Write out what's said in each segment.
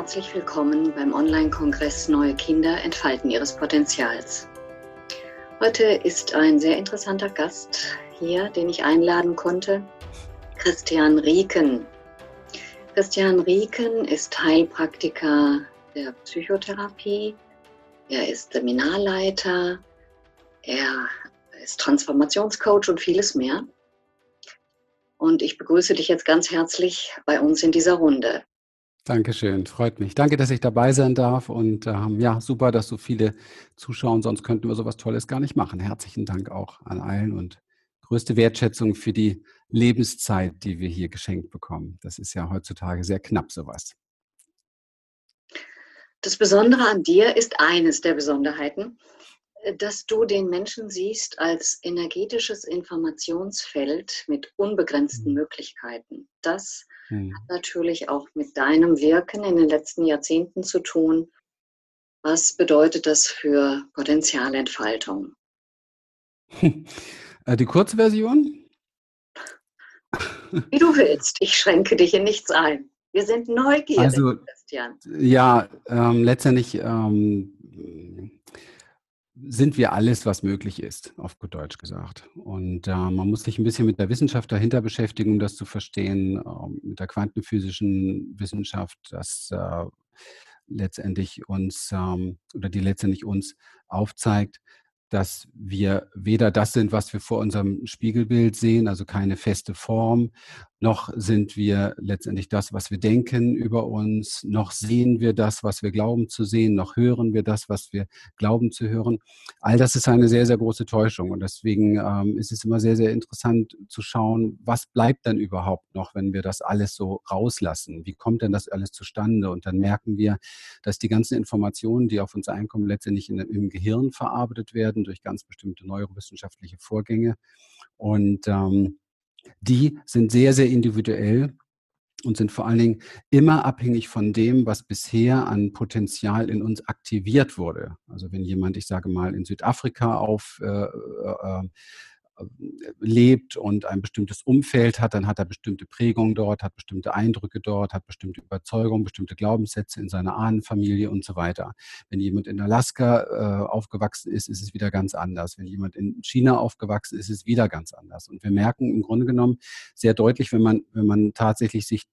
herzlich willkommen beim Online-Kongress Neue Kinder entfalten ihres Potenzials. Heute ist ein sehr interessanter Gast hier, den ich einladen konnte, Christian Rieken. Christian Rieken ist Heilpraktiker der Psychotherapie, er ist Seminarleiter, er ist Transformationscoach und vieles mehr. Und ich begrüße dich jetzt ganz herzlich bei uns in dieser Runde. Dankeschön, freut mich. Danke, dass ich dabei sein darf und ähm, ja, super, dass so viele zuschauen, sonst könnten wir sowas Tolles gar nicht machen. Herzlichen Dank auch an allen und größte Wertschätzung für die Lebenszeit, die wir hier geschenkt bekommen. Das ist ja heutzutage sehr knapp sowas. Das Besondere an dir ist eines der Besonderheiten, dass du den Menschen siehst als energetisches Informationsfeld mit unbegrenzten mhm. Möglichkeiten. Das Hat natürlich auch mit deinem Wirken in den letzten Jahrzehnten zu tun. Was bedeutet das für Potenzialentfaltung? Äh, die Kurzversion? Wie du willst. Ich schränke dich in nichts ein. Wir sind neugierig, also, Christian. Ja, ähm, letztendlich ähm, sind wir alles, was möglich ist, auf gut Deutsch gesagt. Und äh, man muss sich ein bisschen mit der Wissenschaft dahinter beschäftigen, um das zu verstehen, äh, mit der quantenphysischen Wissenschaft, dass äh, letztendlich uns ähm, oder die letztendlich uns aufzeigt, dass wir weder das sind, was wir vor unserem Spiegelbild sehen, also keine feste Form, noch sind wir letztendlich das, was wir denken über uns, noch sehen wir das, was wir glauben zu sehen, noch hören wir das, was wir glauben zu hören. All das ist eine sehr, sehr große Täuschung und deswegen ähm, ist es immer sehr, sehr interessant zu schauen, was bleibt dann überhaupt noch, wenn wir das alles so rauslassen? Wie kommt denn das alles zustande? Und dann merken wir, dass die ganzen Informationen, die auf uns einkommen, letztendlich in, im Gehirn verarbeitet werden durch ganz bestimmte neurowissenschaftliche Vorgänge und ähm, die sind sehr, sehr individuell und sind vor allen Dingen immer abhängig von dem, was bisher an Potenzial in uns aktiviert wurde. Also wenn jemand, ich sage mal, in Südafrika auf äh, äh, lebt und ein bestimmtes Umfeld hat, dann hat er bestimmte Prägungen dort, hat bestimmte Eindrücke dort, hat bestimmte Überzeugungen, bestimmte Glaubenssätze in seiner Ahnenfamilie und so weiter. Wenn jemand in Alaska äh, aufgewachsen ist, ist es wieder ganz anders. Wenn jemand in China aufgewachsen ist, ist es wieder ganz anders. Und wir merken im Grunde genommen sehr deutlich, wenn man, wenn man tatsächlich sich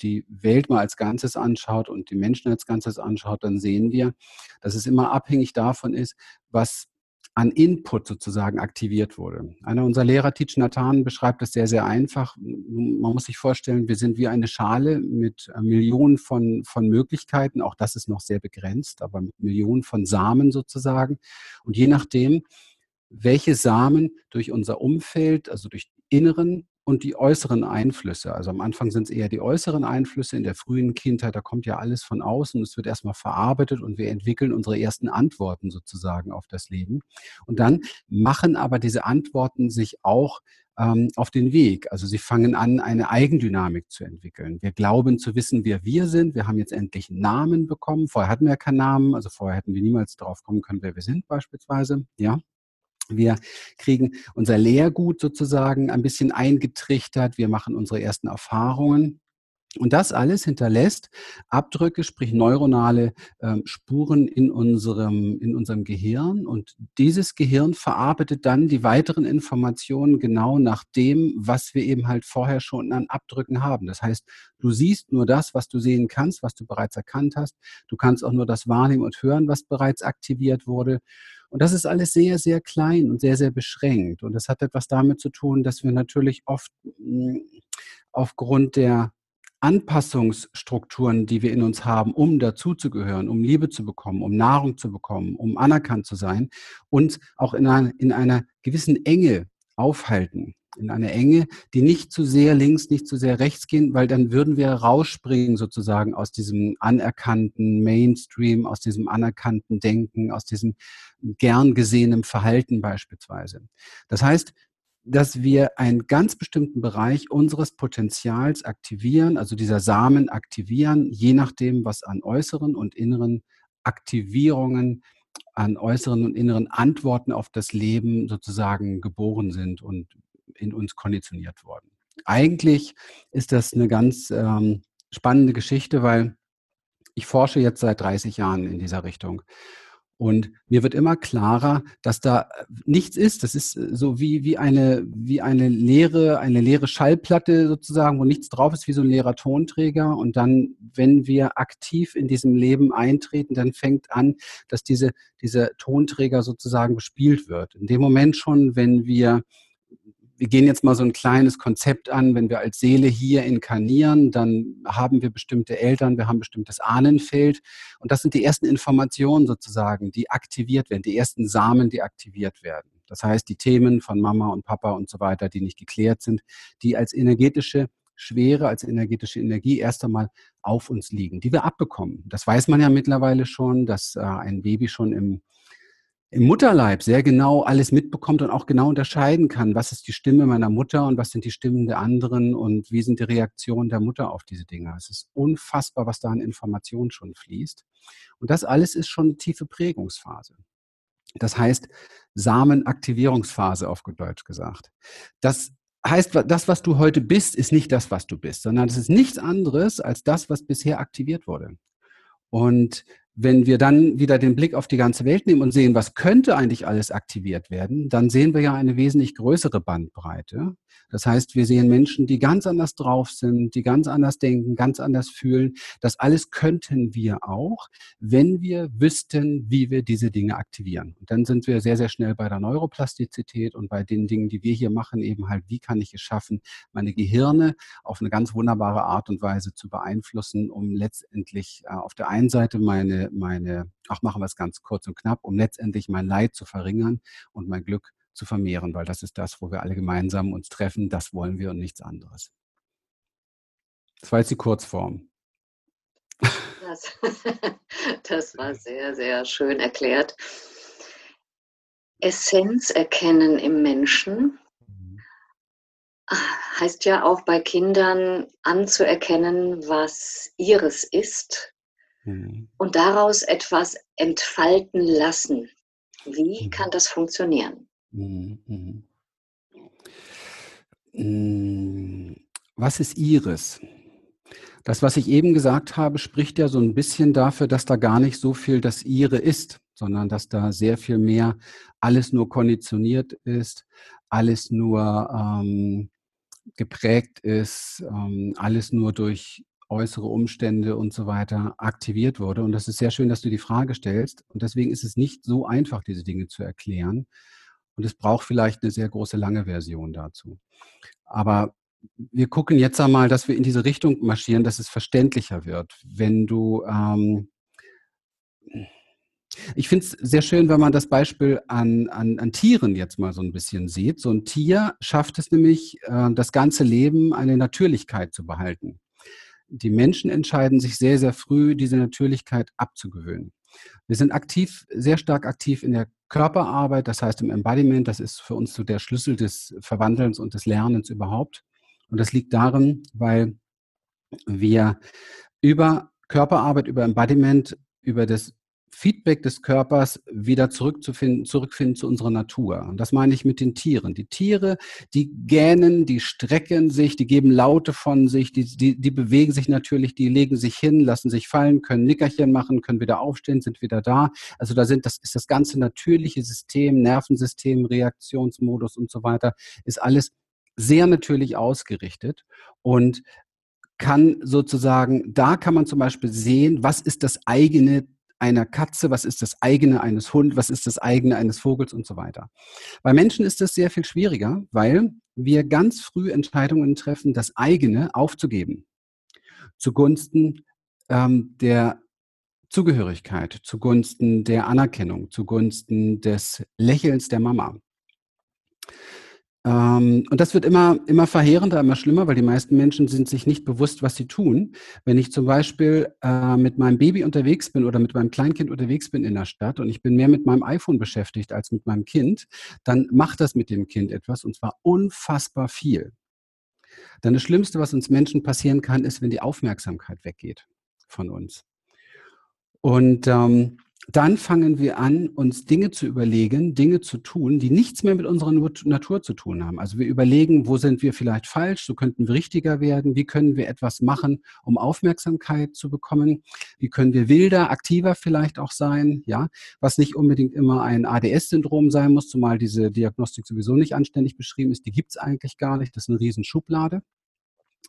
die Welt mal als Ganzes anschaut und die Menschen als Ganzes anschaut, dann sehen wir, dass es immer abhängig davon ist, was an Input sozusagen aktiviert wurde. Einer unserer Lehrer, Teach Nathan, beschreibt das sehr, sehr einfach. Man muss sich vorstellen, wir sind wie eine Schale mit äh, Millionen von, von Möglichkeiten. Auch das ist noch sehr begrenzt, aber mit Millionen von Samen sozusagen. Und je nachdem, welche Samen durch unser Umfeld, also durch inneren und die äußeren Einflüsse. Also am Anfang sind es eher die äußeren Einflüsse. In der frühen Kindheit, da kommt ja alles von außen. Es wird erstmal verarbeitet und wir entwickeln unsere ersten Antworten sozusagen auf das Leben. Und dann machen aber diese Antworten sich auch ähm, auf den Weg. Also sie fangen an, eine Eigendynamik zu entwickeln. Wir glauben zu wissen, wer wir sind. Wir haben jetzt endlich einen Namen bekommen. Vorher hatten wir keinen Namen. Also vorher hätten wir niemals darauf kommen können, wer wir sind beispielsweise. Ja. Wir kriegen unser Lehrgut sozusagen ein bisschen eingetrichtert. Wir machen unsere ersten Erfahrungen. Und das alles hinterlässt Abdrücke, sprich neuronale äh, Spuren in unserem, in unserem Gehirn. Und dieses Gehirn verarbeitet dann die weiteren Informationen genau nach dem, was wir eben halt vorher schon an Abdrücken haben. Das heißt, du siehst nur das, was du sehen kannst, was du bereits erkannt hast. Du kannst auch nur das wahrnehmen und hören, was bereits aktiviert wurde. Und das ist alles sehr, sehr klein und sehr, sehr beschränkt. Und das hat etwas damit zu tun, dass wir natürlich oft hm, aufgrund der Anpassungsstrukturen, die wir in uns haben, um dazuzugehören, um Liebe zu bekommen, um Nahrung zu bekommen, um anerkannt zu sein, uns auch in einer, in einer gewissen Enge aufhalten in eine Enge, die nicht zu sehr links, nicht zu sehr rechts gehen, weil dann würden wir rausspringen sozusagen aus diesem anerkannten Mainstream, aus diesem anerkannten Denken, aus diesem gern gesehenen Verhalten beispielsweise. Das heißt, dass wir einen ganz bestimmten Bereich unseres Potenzials aktivieren, also dieser Samen aktivieren, je nachdem, was an äußeren und inneren Aktivierungen an äußeren und inneren Antworten auf das Leben sozusagen geboren sind und in uns konditioniert worden. Eigentlich ist das eine ganz ähm, spannende Geschichte, weil ich forsche jetzt seit 30 Jahren in dieser Richtung. Und mir wird immer klarer, dass da äh, nichts ist. Das ist äh, so wie, wie, eine, wie eine leere, eine leere Schallplatte sozusagen, wo nichts drauf ist, wie so ein leerer Tonträger. Und dann, wenn wir aktiv in diesem Leben eintreten, dann fängt an, dass diese, dieser Tonträger sozusagen bespielt wird. In dem Moment schon, wenn wir wir gehen jetzt mal so ein kleines Konzept an, wenn wir als Seele hier inkarnieren, dann haben wir bestimmte Eltern, wir haben bestimmtes Ahnenfeld und das sind die ersten Informationen sozusagen, die aktiviert werden, die ersten Samen, die aktiviert werden. Das heißt, die Themen von Mama und Papa und so weiter, die nicht geklärt sind, die als energetische Schwere, als energetische Energie erst einmal auf uns liegen, die wir abbekommen. Das weiß man ja mittlerweile schon, dass äh, ein Baby schon im im Mutterleib sehr genau alles mitbekommt und auch genau unterscheiden kann, was ist die Stimme meiner Mutter und was sind die Stimmen der anderen und wie sind die Reaktionen der Mutter auf diese Dinge. Es ist unfassbar, was da an Informationen schon fließt. Und das alles ist schon eine tiefe Prägungsphase. Das heißt Samenaktivierungsphase auf Deutsch gesagt. Das heißt, das, was du heute bist, ist nicht das, was du bist, sondern es ist nichts anderes als das, was bisher aktiviert wurde. Und wenn wir dann wieder den Blick auf die ganze Welt nehmen und sehen, was könnte eigentlich alles aktiviert werden, dann sehen wir ja eine wesentlich größere Bandbreite. Das heißt, wir sehen Menschen, die ganz anders drauf sind, die ganz anders denken, ganz anders fühlen. Das alles könnten wir auch, wenn wir wüssten, wie wir diese Dinge aktivieren. Und dann sind wir sehr, sehr schnell bei der Neuroplastizität und bei den Dingen, die wir hier machen, eben halt, wie kann ich es schaffen, meine Gehirne auf eine ganz wunderbare Art und Weise zu beeinflussen, um letztendlich äh, auf der einen Seite meine, meine, ach, machen wir es ganz kurz und knapp, um letztendlich mein Leid zu verringern und mein Glück zu vermehren, weil das ist das, wo wir alle gemeinsam uns treffen. Das wollen wir und nichts anderes. Das war jetzt die Kurzform. Das, das war sehr, sehr schön erklärt. Essenz erkennen im Menschen heißt ja auch bei Kindern anzuerkennen, was ihres ist mhm. und daraus etwas entfalten lassen. Wie mhm. kann das funktionieren? Mhm, mhm. Hm, was ist Ihres? Das, was ich eben gesagt habe, spricht ja so ein bisschen dafür, dass da gar nicht so viel das Ihre ist, sondern dass da sehr viel mehr alles nur konditioniert ist, alles nur ähm, geprägt ist, ähm, alles nur durch äußere Umstände und so weiter aktiviert wurde. Und das ist sehr schön, dass du die Frage stellst. Und deswegen ist es nicht so einfach, diese Dinge zu erklären. Und es braucht vielleicht eine sehr große, lange Version dazu. Aber wir gucken jetzt einmal, dass wir in diese Richtung marschieren, dass es verständlicher wird. Wenn du, ähm, ich finde es sehr schön, wenn man das Beispiel an, an, an, Tieren jetzt mal so ein bisschen sieht. So ein Tier schafft es nämlich, äh, das ganze Leben eine Natürlichkeit zu behalten. Die Menschen entscheiden sich sehr, sehr früh, diese Natürlichkeit abzugewöhnen. Wir sind aktiv, sehr stark aktiv in der Körperarbeit, das heißt im Embodiment, das ist für uns so der Schlüssel des Verwandelns und des Lernens überhaupt. Und das liegt darin, weil wir über Körperarbeit, über Embodiment, über das Feedback des Körpers wieder zurückzufinden, zurückfinden zu unserer Natur. Und das meine ich mit den Tieren. Die Tiere, die gähnen, die strecken sich, die geben Laute von sich, die, die, die bewegen sich natürlich, die legen sich hin, lassen sich fallen, können Nickerchen machen, können wieder aufstehen, sind wieder da. Also da sind, das ist das ganze natürliche System, Nervensystem, Reaktionsmodus und so weiter, ist alles sehr natürlich ausgerichtet. Und kann sozusagen, da kann man zum Beispiel sehen, was ist das eigene einer Katze, was ist das eigene eines Hundes, was ist das eigene eines Vogels und so weiter. Bei Menschen ist das sehr viel schwieriger, weil wir ganz früh Entscheidungen treffen, das eigene aufzugeben zugunsten ähm, der Zugehörigkeit, zugunsten der Anerkennung, zugunsten des Lächelns der Mama. Ähm, und das wird immer, immer verheerender, immer schlimmer, weil die meisten Menschen sind sich nicht bewusst, was sie tun. Wenn ich zum Beispiel äh, mit meinem Baby unterwegs bin oder mit meinem Kleinkind unterwegs bin in der Stadt und ich bin mehr mit meinem iPhone beschäftigt als mit meinem Kind, dann macht das mit dem Kind etwas und zwar unfassbar viel. Dann das Schlimmste, was uns Menschen passieren kann, ist, wenn die Aufmerksamkeit weggeht von uns. Und ähm, dann fangen wir an, uns Dinge zu überlegen, Dinge zu tun, die nichts mehr mit unserer Natur zu tun haben. Also wir überlegen, wo sind wir vielleicht falsch, so könnten wir richtiger werden, wie können wir etwas machen, um Aufmerksamkeit zu bekommen, wie können wir wilder, aktiver vielleicht auch sein, ja, was nicht unbedingt immer ein ADS-Syndrom sein muss, zumal diese Diagnostik sowieso nicht anständig beschrieben ist, die gibt es eigentlich gar nicht, das ist eine Riesenschublade.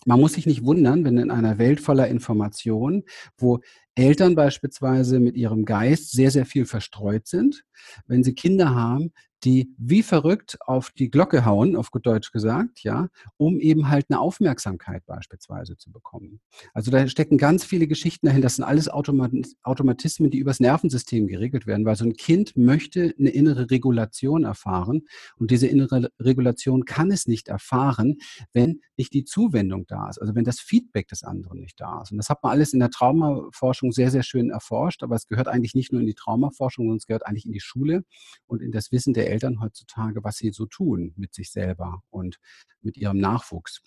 Man muss sich nicht wundern, wenn in einer Welt voller Informationen, wo Eltern beispielsweise mit ihrem Geist sehr, sehr viel verstreut sind, wenn sie Kinder haben, die wie verrückt auf die Glocke hauen, auf gut Deutsch gesagt, ja, um eben halt eine Aufmerksamkeit beispielsweise zu bekommen. Also da stecken ganz viele Geschichten dahin. Das sind alles Automatismen, die übers Nervensystem geregelt werden, weil so ein Kind möchte eine innere Regulation erfahren und diese innere Regulation kann es nicht erfahren, wenn nicht die Zuwendung da ist, also wenn das Feedback des anderen nicht da ist. Und das hat man alles in der Traumaforschung sehr, sehr schön erforscht, aber es gehört eigentlich nicht nur in die Traumaforschung, sondern es gehört eigentlich in die Schule und in das Wissen der Eltern heutzutage, was sie so tun mit sich selber und mit ihrem Nachwuchs.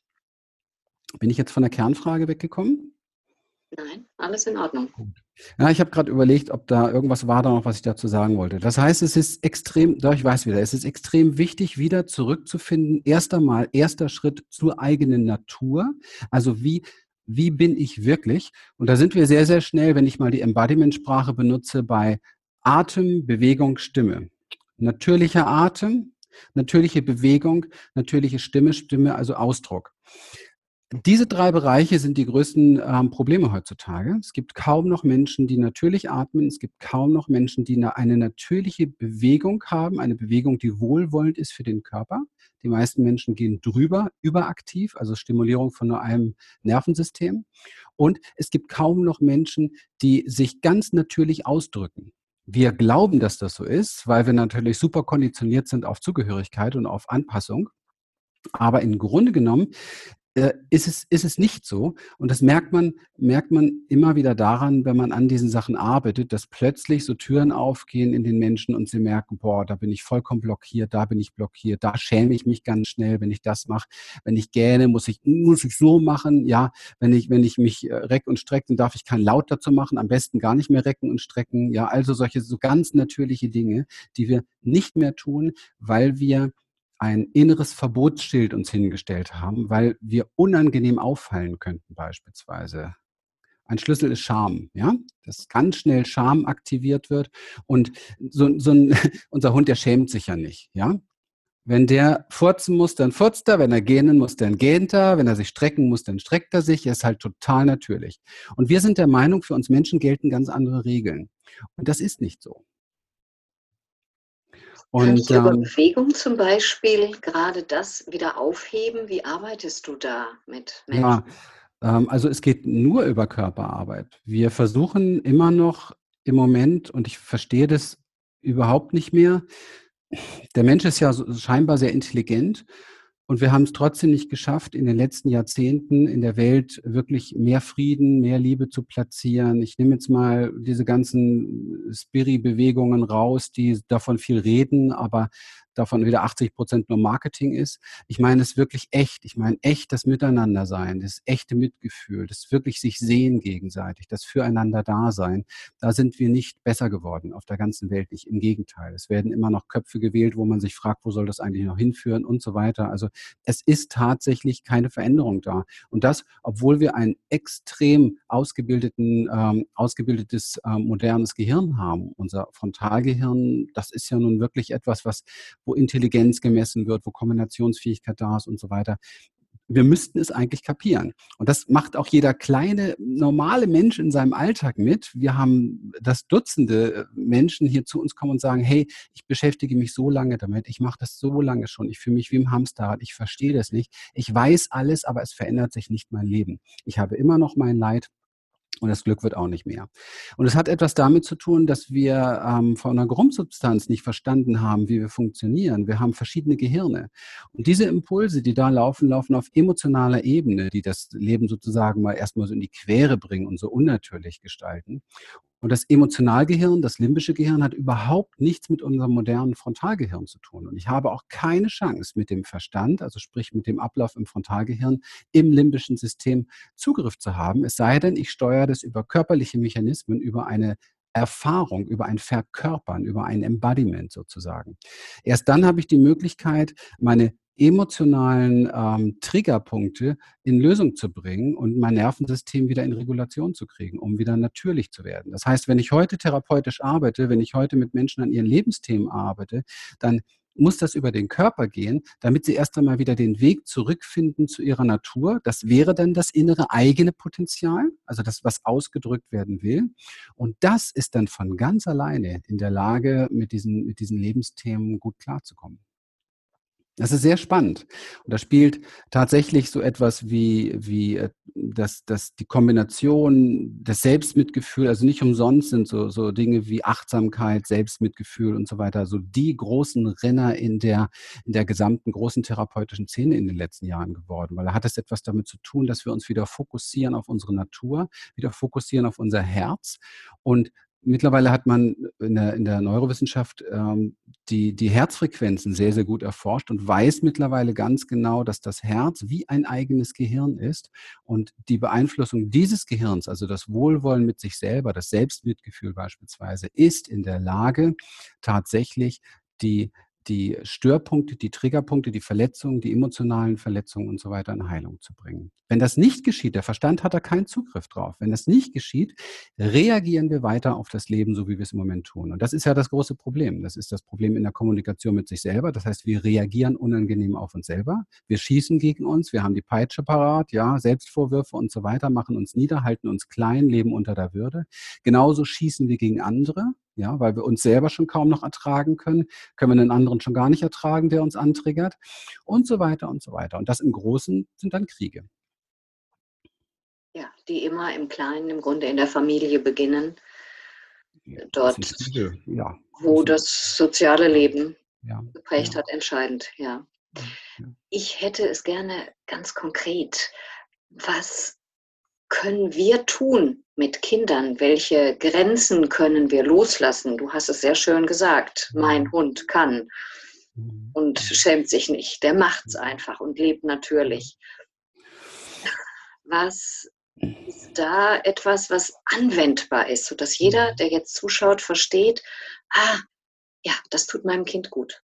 Bin ich jetzt von der Kernfrage weggekommen? Nein, alles in Ordnung. Ja, ich habe gerade überlegt, ob da irgendwas war da noch, was ich dazu sagen wollte. Das heißt, es ist extrem, doch ich weiß wieder, es ist extrem wichtig, wieder zurückzufinden. Erst einmal, erster Schritt zur eigenen Natur. Also wie, wie bin ich wirklich? Und da sind wir sehr, sehr schnell, wenn ich mal die Embodiment-Sprache benutze, bei Atem, Bewegung, Stimme natürlicher Atem, natürliche Bewegung, natürliche Stimme, Stimme, also Ausdruck. Diese drei Bereiche sind die größten ähm, Probleme heutzutage. Es gibt kaum noch Menschen, die natürlich atmen. Es gibt kaum noch Menschen, die eine, eine natürliche Bewegung haben, eine Bewegung, die wohlwollend ist für den Körper. Die meisten Menschen gehen drüber, überaktiv, also Stimulierung von nur einem Nervensystem. Und es gibt kaum noch Menschen, die sich ganz natürlich ausdrücken. Wir glauben, dass das so ist, weil wir natürlich super konditioniert sind auf Zugehörigkeit und auf Anpassung. Aber im Grunde genommen äh, ist es, ist es nicht so. Und das merkt man, merkt man immer wieder daran, wenn man an diesen Sachen arbeitet, dass plötzlich so Türen aufgehen in den Menschen und sie merken, boah, da bin ich vollkommen blockiert, da bin ich blockiert, da schäme ich mich ganz schnell, wenn ich das mache. Wenn ich gähne, muss ich, muss ich so machen. Ja, wenn ich, wenn ich mich äh, reck und strecke, dann darf ich kein Laut dazu machen, am besten gar nicht mehr recken und strecken. Ja, also solche so ganz natürliche Dinge, die wir nicht mehr tun, weil wir ein inneres Verbotsschild uns hingestellt haben, weil wir unangenehm auffallen könnten beispielsweise. Ein Schlüssel ist Scham, ja, dass ganz schnell Scham aktiviert wird und so, so ein, unser Hund, der schämt sich ja nicht, ja. Wenn der furzen muss, dann furzt er, wenn er gähnen muss, dann gähnt er, wenn er sich strecken muss, dann streckt er sich, er ist halt total natürlich. Und wir sind der Meinung, für uns Menschen gelten ganz andere Regeln. Und das ist nicht so. Und, Kannst du über ähm, Bewegung zum Beispiel gerade das wieder aufheben? Wie arbeitest du da mit Menschen? Ja, ähm, also es geht nur über Körperarbeit. Wir versuchen immer noch im Moment, und ich verstehe das überhaupt nicht mehr, der Mensch ist ja scheinbar sehr intelligent und wir haben es trotzdem nicht geschafft, in den letzten Jahrzehnten in der Welt wirklich mehr Frieden, mehr Liebe zu platzieren. Ich nehme jetzt mal diese ganzen Spiri-Bewegungen raus, die davon viel reden, aber davon wieder 80 Prozent nur Marketing ist. Ich meine es wirklich echt. Ich meine echt das Miteinandersein, das echte Mitgefühl, das wirklich sich sehen gegenseitig, das Füreinander Dasein. Da sind wir nicht besser geworden auf der ganzen Welt. Nicht im Gegenteil. Es werden immer noch Köpfe gewählt, wo man sich fragt, wo soll das eigentlich noch hinführen und so weiter. Also es ist tatsächlich keine Veränderung da. Und das, obwohl wir ein extrem ausgebildeten, ähm, ausgebildetes, ähm, modernes Gehirn haben. Unser Frontalgehirn, das ist ja nun wirklich etwas, was, wo Intelligenz gemessen wird, wo Kombinationsfähigkeit da ist und so weiter. Wir müssten es eigentlich kapieren. Und das macht auch jeder kleine, normale Mensch in seinem Alltag mit. Wir haben das Dutzende Menschen hier zu uns kommen und sagen, hey, ich beschäftige mich so lange damit, ich mache das so lange schon, ich fühle mich wie im Hamsterrad, ich verstehe das nicht, ich weiß alles, aber es verändert sich nicht mein Leben. Ich habe immer noch mein Leid, und das Glück wird auch nicht mehr. Und es hat etwas damit zu tun, dass wir ähm, von einer Grundsubstanz nicht verstanden haben, wie wir funktionieren. Wir haben verschiedene Gehirne. Und diese Impulse, die da laufen, laufen auf emotionaler Ebene, die das Leben sozusagen mal erstmal so in die Quere bringen und so unnatürlich gestalten. Und das Emotionalgehirn, das limbische Gehirn hat überhaupt nichts mit unserem modernen Frontalgehirn zu tun. Und ich habe auch keine Chance mit dem Verstand, also sprich mit dem Ablauf im Frontalgehirn, im limbischen System Zugriff zu haben. Es sei denn, ich steuere das über körperliche Mechanismen, über eine Erfahrung, über ein Verkörpern, über ein Embodiment sozusagen. Erst dann habe ich die Möglichkeit, meine emotionalen ähm, Triggerpunkte in Lösung zu bringen und mein Nervensystem wieder in Regulation zu kriegen, um wieder natürlich zu werden. Das heißt, wenn ich heute therapeutisch arbeite, wenn ich heute mit Menschen an ihren Lebensthemen arbeite, dann muss das über den Körper gehen, damit sie erst einmal wieder den Weg zurückfinden zu ihrer Natur. Das wäre dann das innere eigene Potenzial, also das, was ausgedrückt werden will. Und das ist dann von ganz alleine in der Lage, mit diesen, mit diesen Lebensthemen gut klarzukommen. Das ist sehr spannend. Und da spielt tatsächlich so etwas wie, wie äh, das, das, die Kombination des Selbstmitgefühl, also nicht umsonst sind so, so Dinge wie Achtsamkeit, Selbstmitgefühl und so weiter, so die großen Renner in der, in der gesamten großen therapeutischen Szene in den letzten Jahren geworden. Weil da hat es etwas damit zu tun, dass wir uns wieder fokussieren auf unsere Natur, wieder fokussieren auf unser Herz und Mittlerweile hat man in der, in der Neurowissenschaft ähm, die, die Herzfrequenzen sehr, sehr gut erforscht und weiß mittlerweile ganz genau, dass das Herz wie ein eigenes Gehirn ist und die Beeinflussung dieses Gehirns, also das Wohlwollen mit sich selber, das Selbstmitgefühl beispielsweise, ist in der Lage, tatsächlich die die Störpunkte, die Triggerpunkte, die Verletzungen, die emotionalen Verletzungen und so weiter in Heilung zu bringen. Wenn das nicht geschieht, der Verstand hat da keinen Zugriff drauf. Wenn das nicht geschieht, reagieren wir weiter auf das Leben, so wie wir es im Moment tun. Und das ist ja das große Problem. Das ist das Problem in der Kommunikation mit sich selber. Das heißt, wir reagieren unangenehm auf uns selber. Wir schießen gegen uns. Wir haben die Peitsche parat, ja, Selbstvorwürfe und so weiter, machen uns nieder, halten uns klein, leben unter der Würde. Genauso schießen wir gegen andere ja, weil wir uns selber schon kaum noch ertragen können, können wir einen anderen schon gar nicht ertragen, der uns antriggert und so weiter und so weiter. Und das im Großen sind dann Kriege. Ja, die immer im Kleinen, im Grunde in der Familie beginnen. Ja, Dort, ja. wo das soziale Leben ja, geprägt hat, entscheidend, ja. Ich hätte es gerne ganz konkret. Was können wir tun mit Kindern? Welche Grenzen können wir loslassen? Du hast es sehr schön gesagt. Mein mhm. Hund kann mhm. und schämt sich nicht. Der macht es einfach und lebt natürlich. Was ist da etwas, was anwendbar ist, sodass jeder, mhm. der jetzt zuschaut, versteht, ah, ja, das tut meinem Kind gut.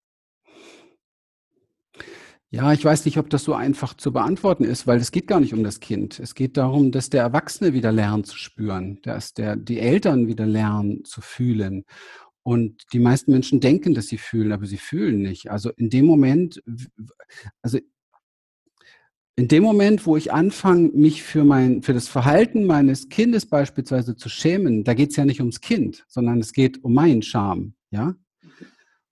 Ja, ich weiß nicht, ob das so einfach zu beantworten ist, weil es geht gar nicht um das Kind. Es geht darum, dass der Erwachsene wieder lernt zu spüren, dass der, die Eltern wieder lernen zu fühlen. Und die meisten Menschen denken, dass sie fühlen, aber sie fühlen nicht. Also in dem Moment, also in dem Moment, wo ich anfange, mich für mein, für das Verhalten meines Kindes beispielsweise zu schämen, da geht es ja nicht ums Kind, sondern es geht um meinen Scham, ja.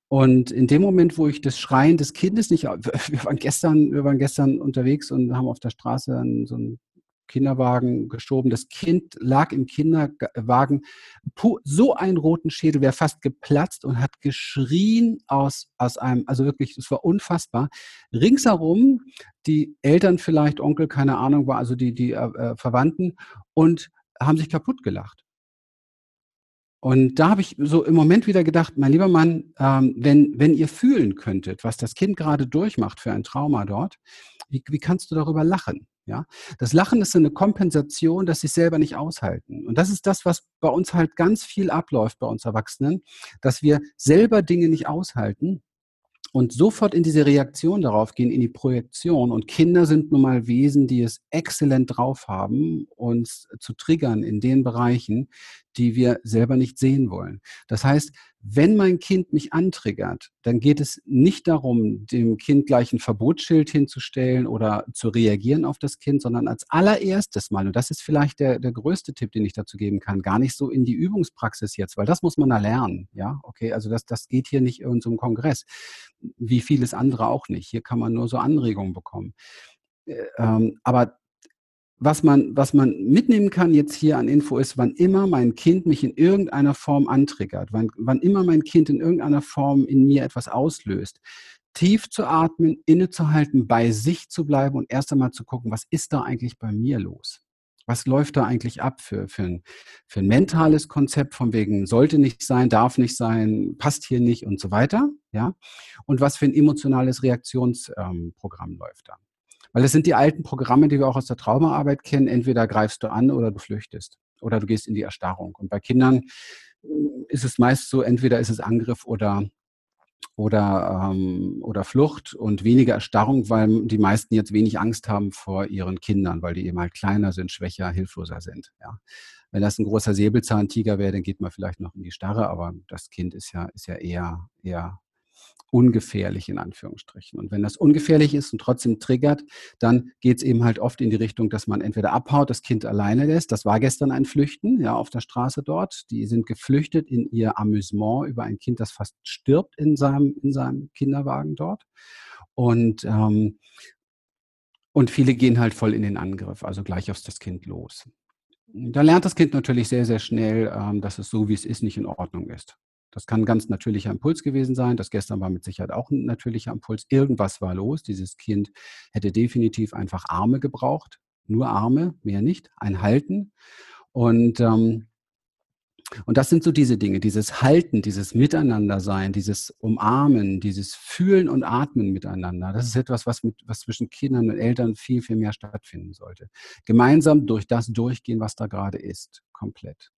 Und in dem Moment, wo ich das Schreien des Kindes nicht, wir waren gestern, wir waren gestern unterwegs und haben auf der Straße so einen Kinderwagen geschoben. Das Kind lag im Kinderwagen, so einen roten Schädel, wäre fast geplatzt und hat geschrien aus, aus einem, also wirklich, es war unfassbar. Ringsherum die Eltern vielleicht, Onkel, keine Ahnung, war also die, die äh, Verwandten und haben sich kaputt gelacht. Und da habe ich so im Moment wieder gedacht, mein lieber Mann, ähm, wenn, wenn ihr fühlen könntet, was das Kind gerade durchmacht für ein Trauma dort, wie, wie kannst du darüber lachen? Ja, das Lachen ist eine Kompensation, dass sie es selber nicht aushalten. Und das ist das, was bei uns halt ganz viel abläuft bei uns Erwachsenen, dass wir selber Dinge nicht aushalten und sofort in diese Reaktion darauf gehen, in die Projektion. Und Kinder sind nun mal Wesen, die es exzellent drauf haben, uns zu triggern in den Bereichen, die wir selber nicht sehen wollen. Das heißt, wenn mein Kind mich antriggert, dann geht es nicht darum, dem Kind gleich ein Verbotsschild hinzustellen oder zu reagieren auf das Kind, sondern als allererstes mal, und das ist vielleicht der, der größte Tipp, den ich dazu geben kann, gar nicht so in die Übungspraxis jetzt, weil das muss man da lernen. Ja, okay, also das, das geht hier nicht in so einem Kongress, wie vieles andere auch nicht. Hier kann man nur so Anregungen bekommen. Äh, ähm, aber was man, was man mitnehmen kann jetzt hier an Info ist, wann immer mein Kind mich in irgendeiner Form antriggert, wann, wann immer mein Kind in irgendeiner Form in mir etwas auslöst, tief zu atmen, innezuhalten, bei sich zu bleiben und erst einmal zu gucken, was ist da eigentlich bei mir los? Was läuft da eigentlich ab für, für, ein, für ein mentales Konzept von wegen sollte nicht sein, darf nicht sein, passt hier nicht und so weiter, ja? Und was für ein emotionales Reaktionsprogramm ähm, läuft da? Weil es sind die alten Programme, die wir auch aus der Traumaarbeit kennen. Entweder greifst du an oder du flüchtest oder du gehst in die Erstarrung. Und bei Kindern ist es meist so, entweder ist es Angriff oder oder, ähm, oder Flucht und weniger Erstarrung, weil die meisten jetzt wenig Angst haben vor ihren Kindern, weil die eben halt kleiner sind, schwächer, hilfloser sind. Ja. Wenn das ein großer Säbelzahntiger wäre, dann geht man vielleicht noch in die Starre, aber das Kind ist ja, ist ja eher, eher ungefährlich in Anführungsstrichen. Und wenn das ungefährlich ist und trotzdem triggert, dann geht es eben halt oft in die Richtung, dass man entweder abhaut, das Kind alleine lässt. Das war gestern ein Flüchten, ja, auf der Straße dort. Die sind geflüchtet in ihr Amüsement über ein Kind, das fast stirbt in seinem, in seinem Kinderwagen dort. Und, ähm, und viele gehen halt voll in den Angriff, also gleich aufs das Kind los. Da lernt das Kind natürlich sehr, sehr schnell, ähm, dass es so, wie es ist, nicht in Ordnung ist. Das kann ein ganz natürlicher Impuls gewesen sein. Das gestern war mit Sicherheit auch ein natürlicher Impuls. Irgendwas war los. Dieses Kind hätte definitiv einfach Arme gebraucht. Nur Arme, mehr nicht. Ein Halten. Und, ähm, und das sind so diese Dinge, dieses Halten, dieses Miteinandersein, dieses Umarmen, dieses Fühlen und Atmen miteinander. Das ist etwas, was, mit, was zwischen Kindern und Eltern viel, viel mehr stattfinden sollte. Gemeinsam durch das durchgehen, was da gerade ist. Komplett.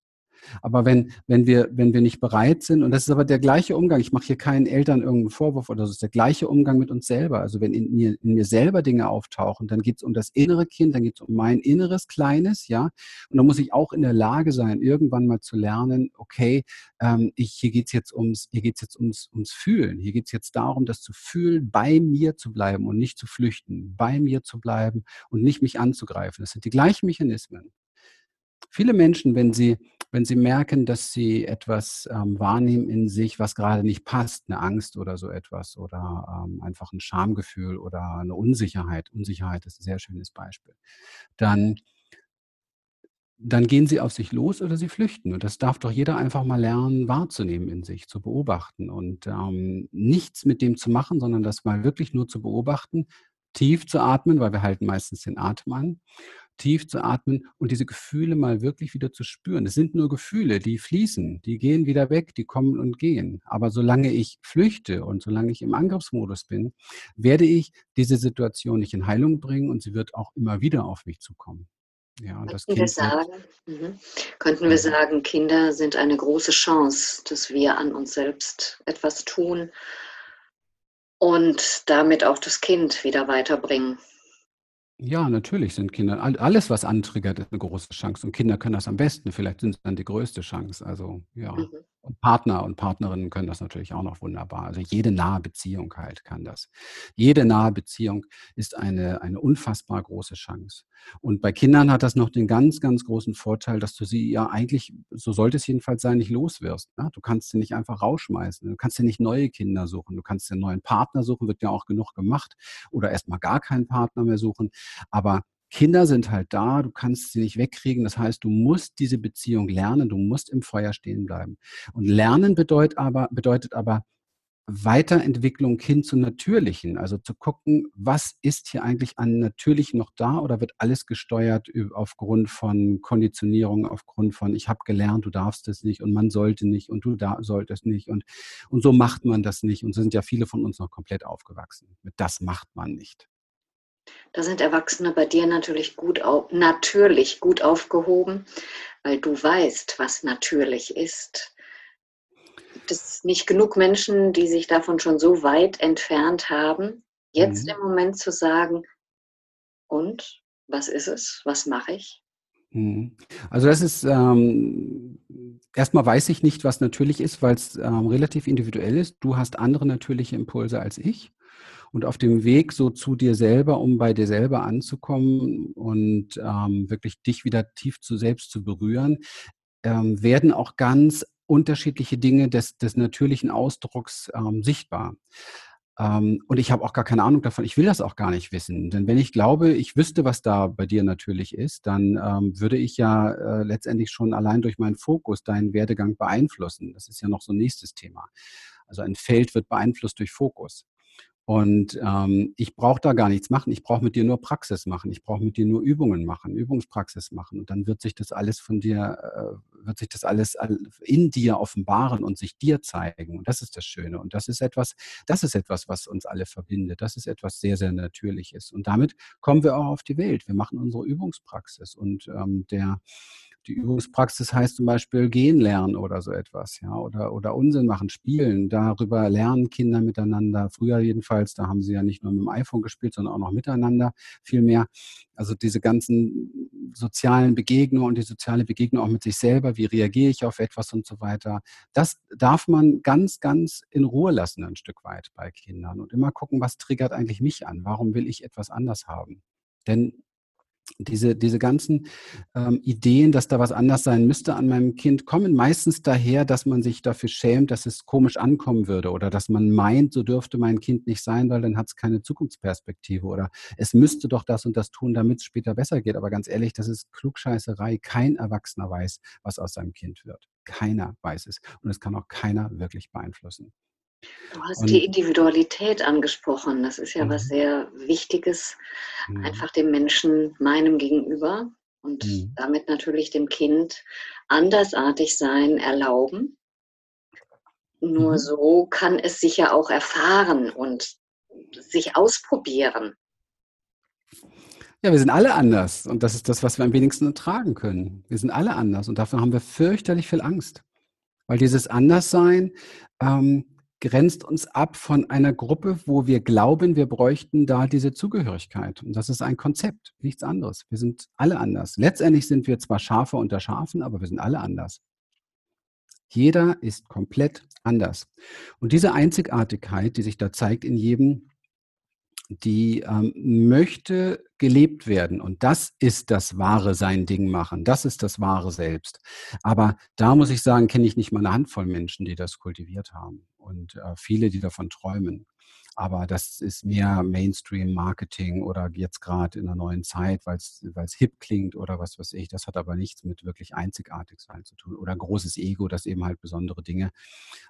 Aber wenn, wenn, wir, wenn wir nicht bereit sind, und das ist aber der gleiche Umgang, ich mache hier keinen Eltern irgendeinen Vorwurf oder so, ist der gleiche Umgang mit uns selber. Also wenn in mir, in mir selber Dinge auftauchen, dann geht es um das innere Kind, dann geht es um mein inneres Kleines, ja. Und dann muss ich auch in der Lage sein, irgendwann mal zu lernen, okay, ähm, ich, hier geht es jetzt ums, hier geht's jetzt ums, ums Fühlen. Hier geht es jetzt darum, das zu fühlen, bei mir zu bleiben und nicht zu flüchten, bei mir zu bleiben und nicht mich anzugreifen. Das sind die gleichen Mechanismen. Viele Menschen, wenn sie, wenn sie merken, dass sie etwas ähm, wahrnehmen in sich, was gerade nicht passt, eine Angst oder so etwas oder ähm, einfach ein Schamgefühl oder eine Unsicherheit, Unsicherheit ist ein sehr schönes Beispiel, dann, dann gehen sie auf sich los oder sie flüchten. Und das darf doch jeder einfach mal lernen, wahrzunehmen in sich, zu beobachten und ähm, nichts mit dem zu machen, sondern das mal wirklich nur zu beobachten, tief zu atmen, weil wir halten meistens den Atem an tief zu atmen und diese Gefühle mal wirklich wieder zu spüren. Es sind nur Gefühle, die fließen, die gehen wieder weg, die kommen und gehen. Aber solange ich flüchte und solange ich im Angriffsmodus bin, werde ich diese Situation nicht in Heilung bringen und sie wird auch immer wieder auf mich zukommen. Ja, und das Könnten, wir sagen, mhm. Könnten wir sagen, Kinder sind eine große Chance, dass wir an uns selbst etwas tun und damit auch das Kind wieder weiterbringen. Ja, natürlich sind Kinder, alles, was antriggert, ist eine große Chance. Und Kinder können das am besten. Vielleicht sind es dann die größte Chance. Also, ja. Mhm. Und Partner und Partnerinnen können das natürlich auch noch wunderbar. Also jede nahe Beziehung halt kann das. Jede nahe Beziehung ist eine, eine unfassbar große Chance. Und bei Kindern hat das noch den ganz, ganz großen Vorteil, dass du sie ja eigentlich, so sollte es jedenfalls sein, nicht loswirst. Ne? Du kannst sie nicht einfach rausschmeißen. Du kannst dir nicht neue Kinder suchen. Du kannst dir einen neuen Partner suchen, wird ja auch genug gemacht. Oder erstmal gar keinen Partner mehr suchen. Aber Kinder sind halt da, du kannst sie nicht wegkriegen. Das heißt, du musst diese Beziehung lernen, du musst im Feuer stehen bleiben. Und lernen bedeutet aber, bedeutet aber Weiterentwicklung hin zu Natürlichen. Also zu gucken, was ist hier eigentlich an Natürlichen noch da oder wird alles gesteuert aufgrund von Konditionierung, aufgrund von, ich habe gelernt, du darfst es nicht und man sollte nicht und du da solltest nicht und, und so macht man das nicht. Und so sind ja viele von uns noch komplett aufgewachsen. Mit das macht man nicht. Da sind Erwachsene bei dir natürlich gut, natürlich gut aufgehoben, weil du weißt, was natürlich ist. Gibt es nicht genug Menschen, die sich davon schon so weit entfernt haben, jetzt mhm. im Moment zu sagen, und was ist es? Was mache ich? Mhm. Also das ist ähm, erstmal weiß ich nicht, was natürlich ist, weil es ähm, relativ individuell ist. Du hast andere natürliche Impulse als ich. Und auf dem Weg so zu dir selber, um bei dir selber anzukommen und ähm, wirklich dich wieder tief zu selbst zu berühren, ähm, werden auch ganz unterschiedliche Dinge des, des natürlichen Ausdrucks ähm, sichtbar. Ähm, und ich habe auch gar keine Ahnung davon. Ich will das auch gar nicht wissen. Denn wenn ich glaube, ich wüsste, was da bei dir natürlich ist, dann ähm, würde ich ja äh, letztendlich schon allein durch meinen Fokus deinen Werdegang beeinflussen. Das ist ja noch so ein nächstes Thema. Also ein Feld wird beeinflusst durch Fokus. Und ähm, ich brauche da gar nichts machen. Ich brauche mit dir nur Praxis machen. Ich brauche mit dir nur Übungen machen, Übungspraxis machen. Und dann wird sich das alles von dir, äh, wird sich das alles in dir offenbaren und sich dir zeigen. Und das ist das Schöne. Und das ist etwas, das ist etwas, was uns alle verbindet. Das ist etwas sehr, sehr Natürliches. Und damit kommen wir auch auf die Welt. Wir machen unsere Übungspraxis. Und ähm, der Die Übungspraxis heißt zum Beispiel gehen lernen oder so etwas, ja, oder, oder Unsinn machen, spielen. Darüber lernen Kinder miteinander. Früher jedenfalls, da haben sie ja nicht nur mit dem iPhone gespielt, sondern auch noch miteinander viel mehr. Also diese ganzen sozialen Begegnungen und die soziale Begegnung auch mit sich selber, wie reagiere ich auf etwas und so weiter. Das darf man ganz, ganz in Ruhe lassen, ein Stück weit bei Kindern und immer gucken, was triggert eigentlich mich an? Warum will ich etwas anders haben? Denn diese, diese ganzen ähm, Ideen, dass da was anders sein müsste an meinem Kind, kommen meistens daher, dass man sich dafür schämt, dass es komisch ankommen würde oder dass man meint, so dürfte mein Kind nicht sein, weil dann hat es keine Zukunftsperspektive oder es müsste doch das und das tun, damit es später besser geht. Aber ganz ehrlich, das ist Klugscheißerei. Kein Erwachsener weiß, was aus seinem Kind wird. Keiner weiß es und es kann auch keiner wirklich beeinflussen. Du hast und, die Individualität angesprochen. Das ist ja was mhm. sehr Wichtiges, mhm. einfach dem Menschen, meinem Gegenüber und mhm. damit natürlich dem Kind andersartig sein erlauben. Nur so kann es sich ja auch erfahren und sich ausprobieren. Ja, wir sind alle anders und das ist das, was wir am wenigsten ertragen können. Wir sind alle anders und dafür haben wir fürchterlich viel Angst. Weil dieses Anderssein ähm, grenzt uns ab von einer Gruppe, wo wir glauben, wir bräuchten da diese Zugehörigkeit. Und das ist ein Konzept, nichts anderes. Wir sind alle anders. Letztendlich sind wir zwar Schafe unter Schafen, aber wir sind alle anders. Jeder ist komplett anders. Und diese Einzigartigkeit, die sich da zeigt in jedem, die ähm, möchte gelebt werden. Und das ist das wahre Sein Ding machen. Das ist das wahre Selbst. Aber da muss ich sagen, kenne ich nicht mal eine Handvoll Menschen, die das kultiviert haben und äh, viele, die davon träumen. Aber das ist mehr Mainstream-Marketing oder jetzt gerade in der neuen Zeit, weil es hip klingt oder was weiß ich. Das hat aber nichts mit wirklich einzigartig sein zu tun. Oder großes Ego, das eben halt besondere Dinge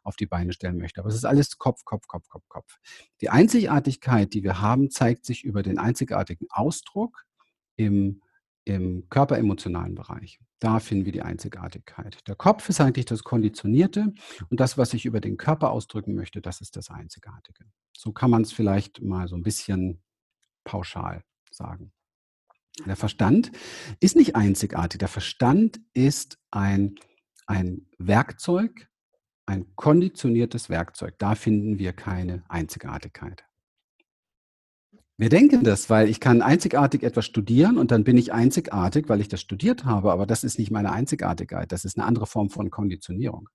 auf die Beine stellen möchte. Aber es ist alles Kopf, Kopf, Kopf, Kopf, Kopf. Die Einzigartigkeit, die wir haben, zeigt sich über den einzigartigen Ausdruck im im körperemotionalen Bereich. Da finden wir die Einzigartigkeit. Der Kopf ist eigentlich das Konditionierte und das, was ich über den Körper ausdrücken möchte, das ist das Einzigartige. So kann man es vielleicht mal so ein bisschen pauschal sagen. Der Verstand ist nicht einzigartig. Der Verstand ist ein, ein Werkzeug, ein konditioniertes Werkzeug. Da finden wir keine Einzigartigkeit. Wir denken das, weil ich kann einzigartig etwas studieren und dann bin ich einzigartig, weil ich das studiert habe, aber das ist nicht meine Einzigartigkeit, das ist eine andere Form von Konditionierung.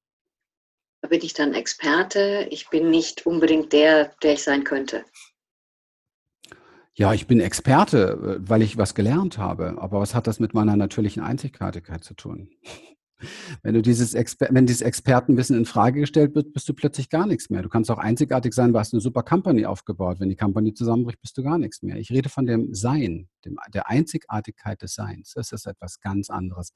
Da bin ich dann Experte, ich bin nicht unbedingt der, der ich sein könnte. Ja, ich bin Experte, äh, weil ich was gelernt habe, aber was hat das mit meiner natürlichen Einzigartigkeit zu tun? Wenn du dieses, Exper wenn dieses Expertenwissen in Frage gestellt wird, bist du plötzlich gar nichts mehr. Du kannst auch einzigartig sein, du hast eine super Company aufgebaut. Wenn die Company zusammenbricht, bist du gar nichts mehr. Ich rede von dem Sein, dem, der Einzigartigkeit des Seins. Das ist etwas ganz anderes.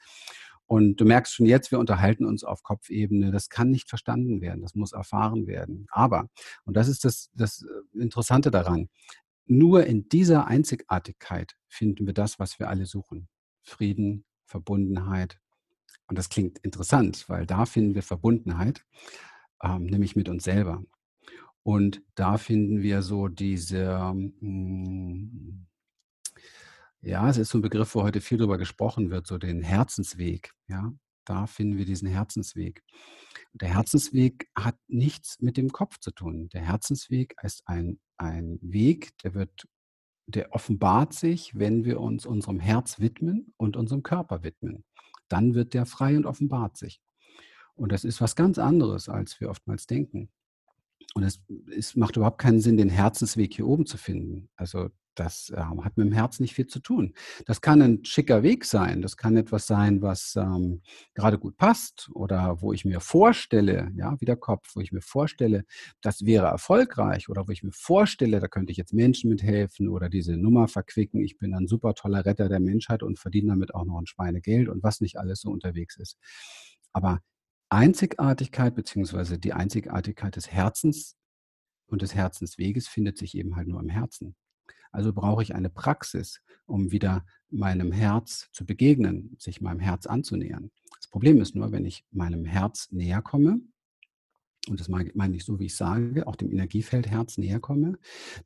Und du merkst schon jetzt, wir unterhalten uns auf Kopfebene. Das kann nicht verstanden werden. Das muss erfahren werden. Aber, und das ist das, das Interessante daran, nur in dieser Einzigartigkeit finden wir das, was wir alle suchen. Frieden, Verbundenheit, und das klingt interessant, weil da finden wir Verbundenheit, ähm, nämlich mit uns selber. Und da finden wir so diese, mh, hm, ja, es ist so ein Begriff, wo heute viel darüber gesprochen wird, so den Herzensweg. Ja, da finden wir diesen Herzensweg. Der Herzensweg hat nichts mit dem Kopf zu tun. Der Herzensweg ist ein, ein Weg, der wird, der offenbart sich, wenn wir uns unserem Herz widmen und unserem Körper widmen dann wird der frei und offenbart sich. Und das ist was ganz anderes, als wir oftmals denken. Und es, es macht überhaupt keinen Sinn, den Herzensweg hier oben zu finden. Also das äh, hat mit dem Herz nicht viel zu tun. Das kann ein schicker Weg sein. Das kann etwas sein, was ähm, gerade gut passt oder wo ich mir vorstelle, ja, wie der Kopf, wo ich mir vorstelle, das wäre erfolgreich oder wo ich mir vorstelle, da könnte ich jetzt Menschen mithelfen oder diese Nummer verquicken. Ich bin ein super toller Retter der Menschheit und verdiene damit auch noch ein Schweinegeld und was nicht alles so unterwegs ist. Aber Einzigartigkeit beziehungsweise die Einzigartigkeit des Herzens und des Herzensweges findet sich eben halt nur im Herzen. Also brauche ich eine Praxis, um wieder meinem Herz zu begegnen, sich meinem Herz anzunähern. Das Problem ist nur, wenn ich meinem Herz näher komme, und das meine ich so, wie ich sage, auch dem Energiefeld Herz näher komme,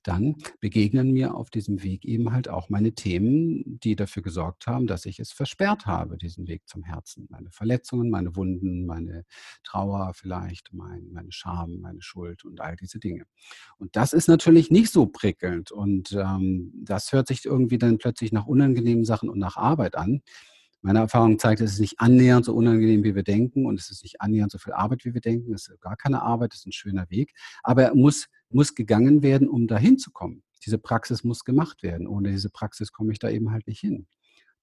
dann begegnen mir auf diesem Weg eben halt auch meine Themen, die dafür gesorgt haben, dass ich es versperrt habe, diesen Weg zum Herzen. Meine Verletzungen, meine Wunden, meine Trauer vielleicht, mein, meine Scham, meine Schuld und all diese Dinge. Und das ist natürlich nicht so prickelnd und ähm, das hört sich irgendwie dann plötzlich nach unangenehmen Sachen und nach Arbeit an. Meine Erfahrung zeigt, es ist nicht annähernd so unangenehm, wie wir denken und es ist nicht annähernd so viel Arbeit, wie wir denken. Es ist gar keine Arbeit, es ist ein schöner Weg. Aber er muss, muss gegangen werden, um dahin zu kommen. Diese Praxis muss gemacht werden. Ohne diese Praxis komme ich da eben halt nicht hin.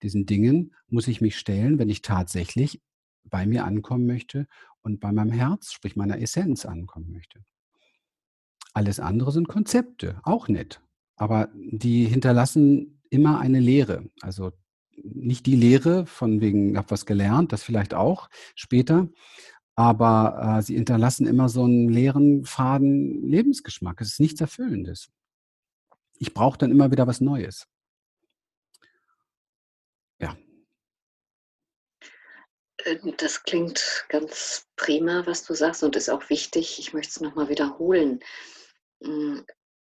Diesen Dingen muss ich mich stellen, wenn ich tatsächlich bei mir ankommen möchte und bei meinem Herz, sprich meiner Essenz ankommen möchte. Alles andere sind Konzepte, auch nett. Aber die hinterlassen immer eine Lehre. Also nicht die Lehre von wegen, ich habe was gelernt, das vielleicht auch später, aber äh, sie hinterlassen immer so einen leeren, faden Lebensgeschmack. Es ist nichts Erfüllendes. Ich brauche dann immer wieder was Neues. Ja. Äh, das klingt ganz prima, was du sagst und ist auch wichtig. Ich möchte es nochmal wiederholen.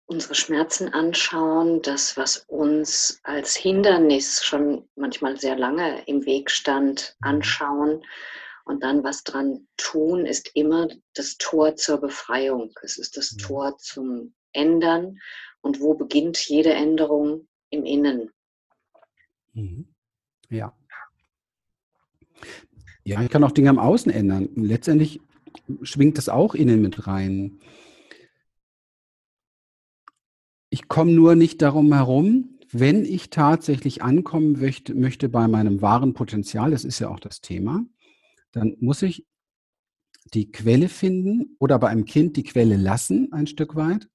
Unsere Schmerzen anschauen, das, was uns als Hindernis schon manchmal sehr lange im Weg stand, mhm. anschauen und dann was dran tun, ist immer das Tor zur Befreiung. Es ist das mhm. Tor zum Ändern. Und wo beginnt jede Änderung? Im Innen. Mhm. Ja. Ja, ich kann auch Dinge am Außen ändern. Letztendlich schwingt das auch innen mit rein. Ich komme nur nicht darum herum, wenn ich tatsächlich ankommen möchte, möchte bei meinem wahren Potenzial, das ist ja auch das Thema, dann muss ich die Quelle finden oder bei einem Kind die Quelle lassen, ein Stück weit,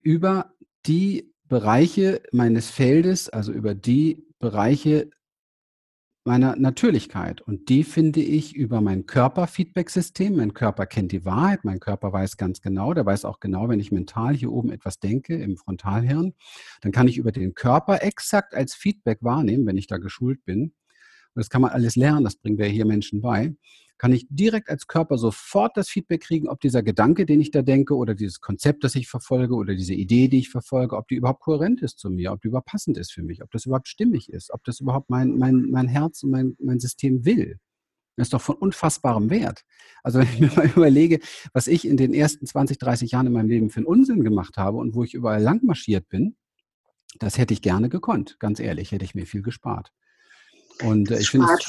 über die Bereiche meines Feldes, also über die Bereiche meiner Natürlichkeit. Und die finde ich über mein Körperfeedback-System. Mein Körper kennt die Wahrheit, mein Körper weiß ganz genau, der weiß auch genau, wenn ich mental hier oben etwas denke, im Frontalhirn, dann kann ich über den Körper exakt als Feedback wahrnehmen, wenn ich da geschult bin. Und das kann man alles lernen, das bringen wir hier Menschen bei kann ich direkt als Körper sofort das Feedback kriegen, ob dieser Gedanke, den ich da denke, oder dieses Konzept, das ich verfolge, oder diese Idee, die ich verfolge, ob die überhaupt kohärent ist zu mir, ob die überhaupt passend ist für mich, ob das überhaupt stimmig ist, ob das überhaupt mein, mein, mein Herz und mein, mein System will. Das ist doch von unfassbarem Wert. Also wenn ich mir mal überlege, was ich in den ersten 20, 30 Jahren in meinem Leben für einen Unsinn gemacht habe und wo ich überall lang marschiert bin, das hätte ich gerne gekonnt, ganz ehrlich, hätte ich mir viel gespart. Und äh, ich finde es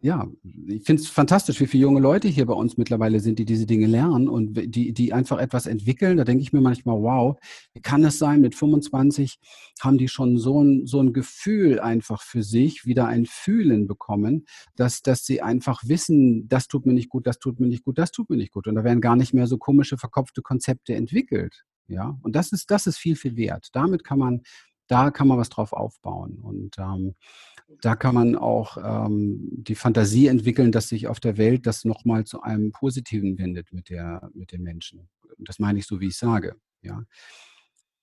ja, ich finde es fantastisch, wie viele junge Leute hier bei uns mittlerweile sind, die diese Dinge lernen und die, die einfach etwas entwickeln. Da denke ich mir manchmal, wow, wie kann es sein, mit 25 haben die schon so ein, so ein Gefühl einfach für sich, wieder ein Fühlen bekommen, dass, dass sie einfach wissen, das tut mir nicht gut, das tut mir nicht gut, das tut mir nicht gut. Und da werden gar nicht mehr so komische, verkopfte Konzepte entwickelt. Ja, und das ist, das ist viel, viel wert. Damit kann man, da kann man was drauf aufbauen. Und ähm, da kann man auch ähm, die Fantasie entwickeln, dass sich auf der Welt das nochmal zu einem Positiven wendet mit, der, mit den Menschen. Das meine ich so, wie ich sage. Ja.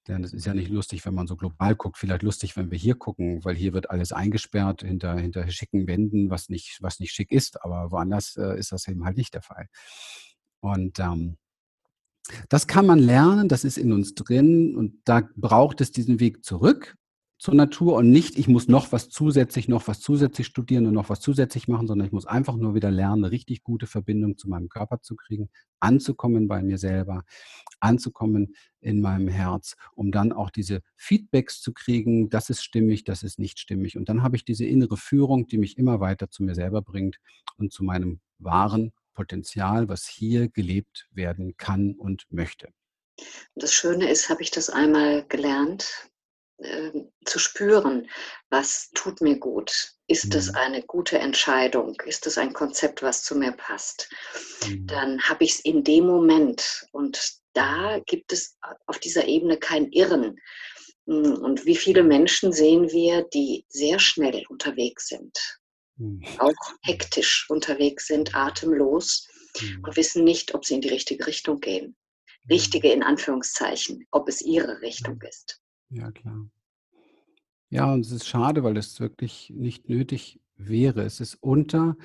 Denn es ist ja nicht lustig, wenn man so global guckt, vielleicht lustig, wenn wir hier gucken, weil hier wird alles eingesperrt hinter, hinter schicken Wänden, was nicht, was nicht schick ist, aber woanders äh, ist das eben halt nicht der Fall. Und ähm, das kann man lernen, das ist in uns drin und da braucht es diesen Weg zurück zur Natur und nicht, ich muss noch was zusätzlich, noch was zusätzlich studieren und noch was zusätzlich machen, sondern ich muss einfach nur wieder lernen, eine richtig gute Verbindung zu meinem Körper zu kriegen, anzukommen bei mir selber, anzukommen in meinem Herz, um dann auch diese Feedbacks zu kriegen, das ist stimmig, das ist nicht stimmig. Und dann habe ich diese innere Führung, die mich immer weiter zu mir selber bringt und zu meinem wahren Potenzial, was hier gelebt werden kann und möchte. Das Schöne ist, habe ich das einmal gelernt, ähm, zu spüren, was tut mir gut. Ist das mhm. eine gute Entscheidung? Ist das ein Konzept, was zu mir passt? Mhm. Dann habe ich es in dem Moment und da gibt es auf dieser Ebene kein Irren. Hm, und wie viele Menschen sehen wir, die sehr schnell unterwegs sind, mhm. auch hektisch unterwegs sind, atemlos und wissen nicht, ob sie in die richtige Richtung gehen. Richtige in Anführungszeichen, ob es ihre Richtung ist. Ja, klar. Ja, und es ist schade, weil es wirklich nicht nötig wäre. Es ist unter,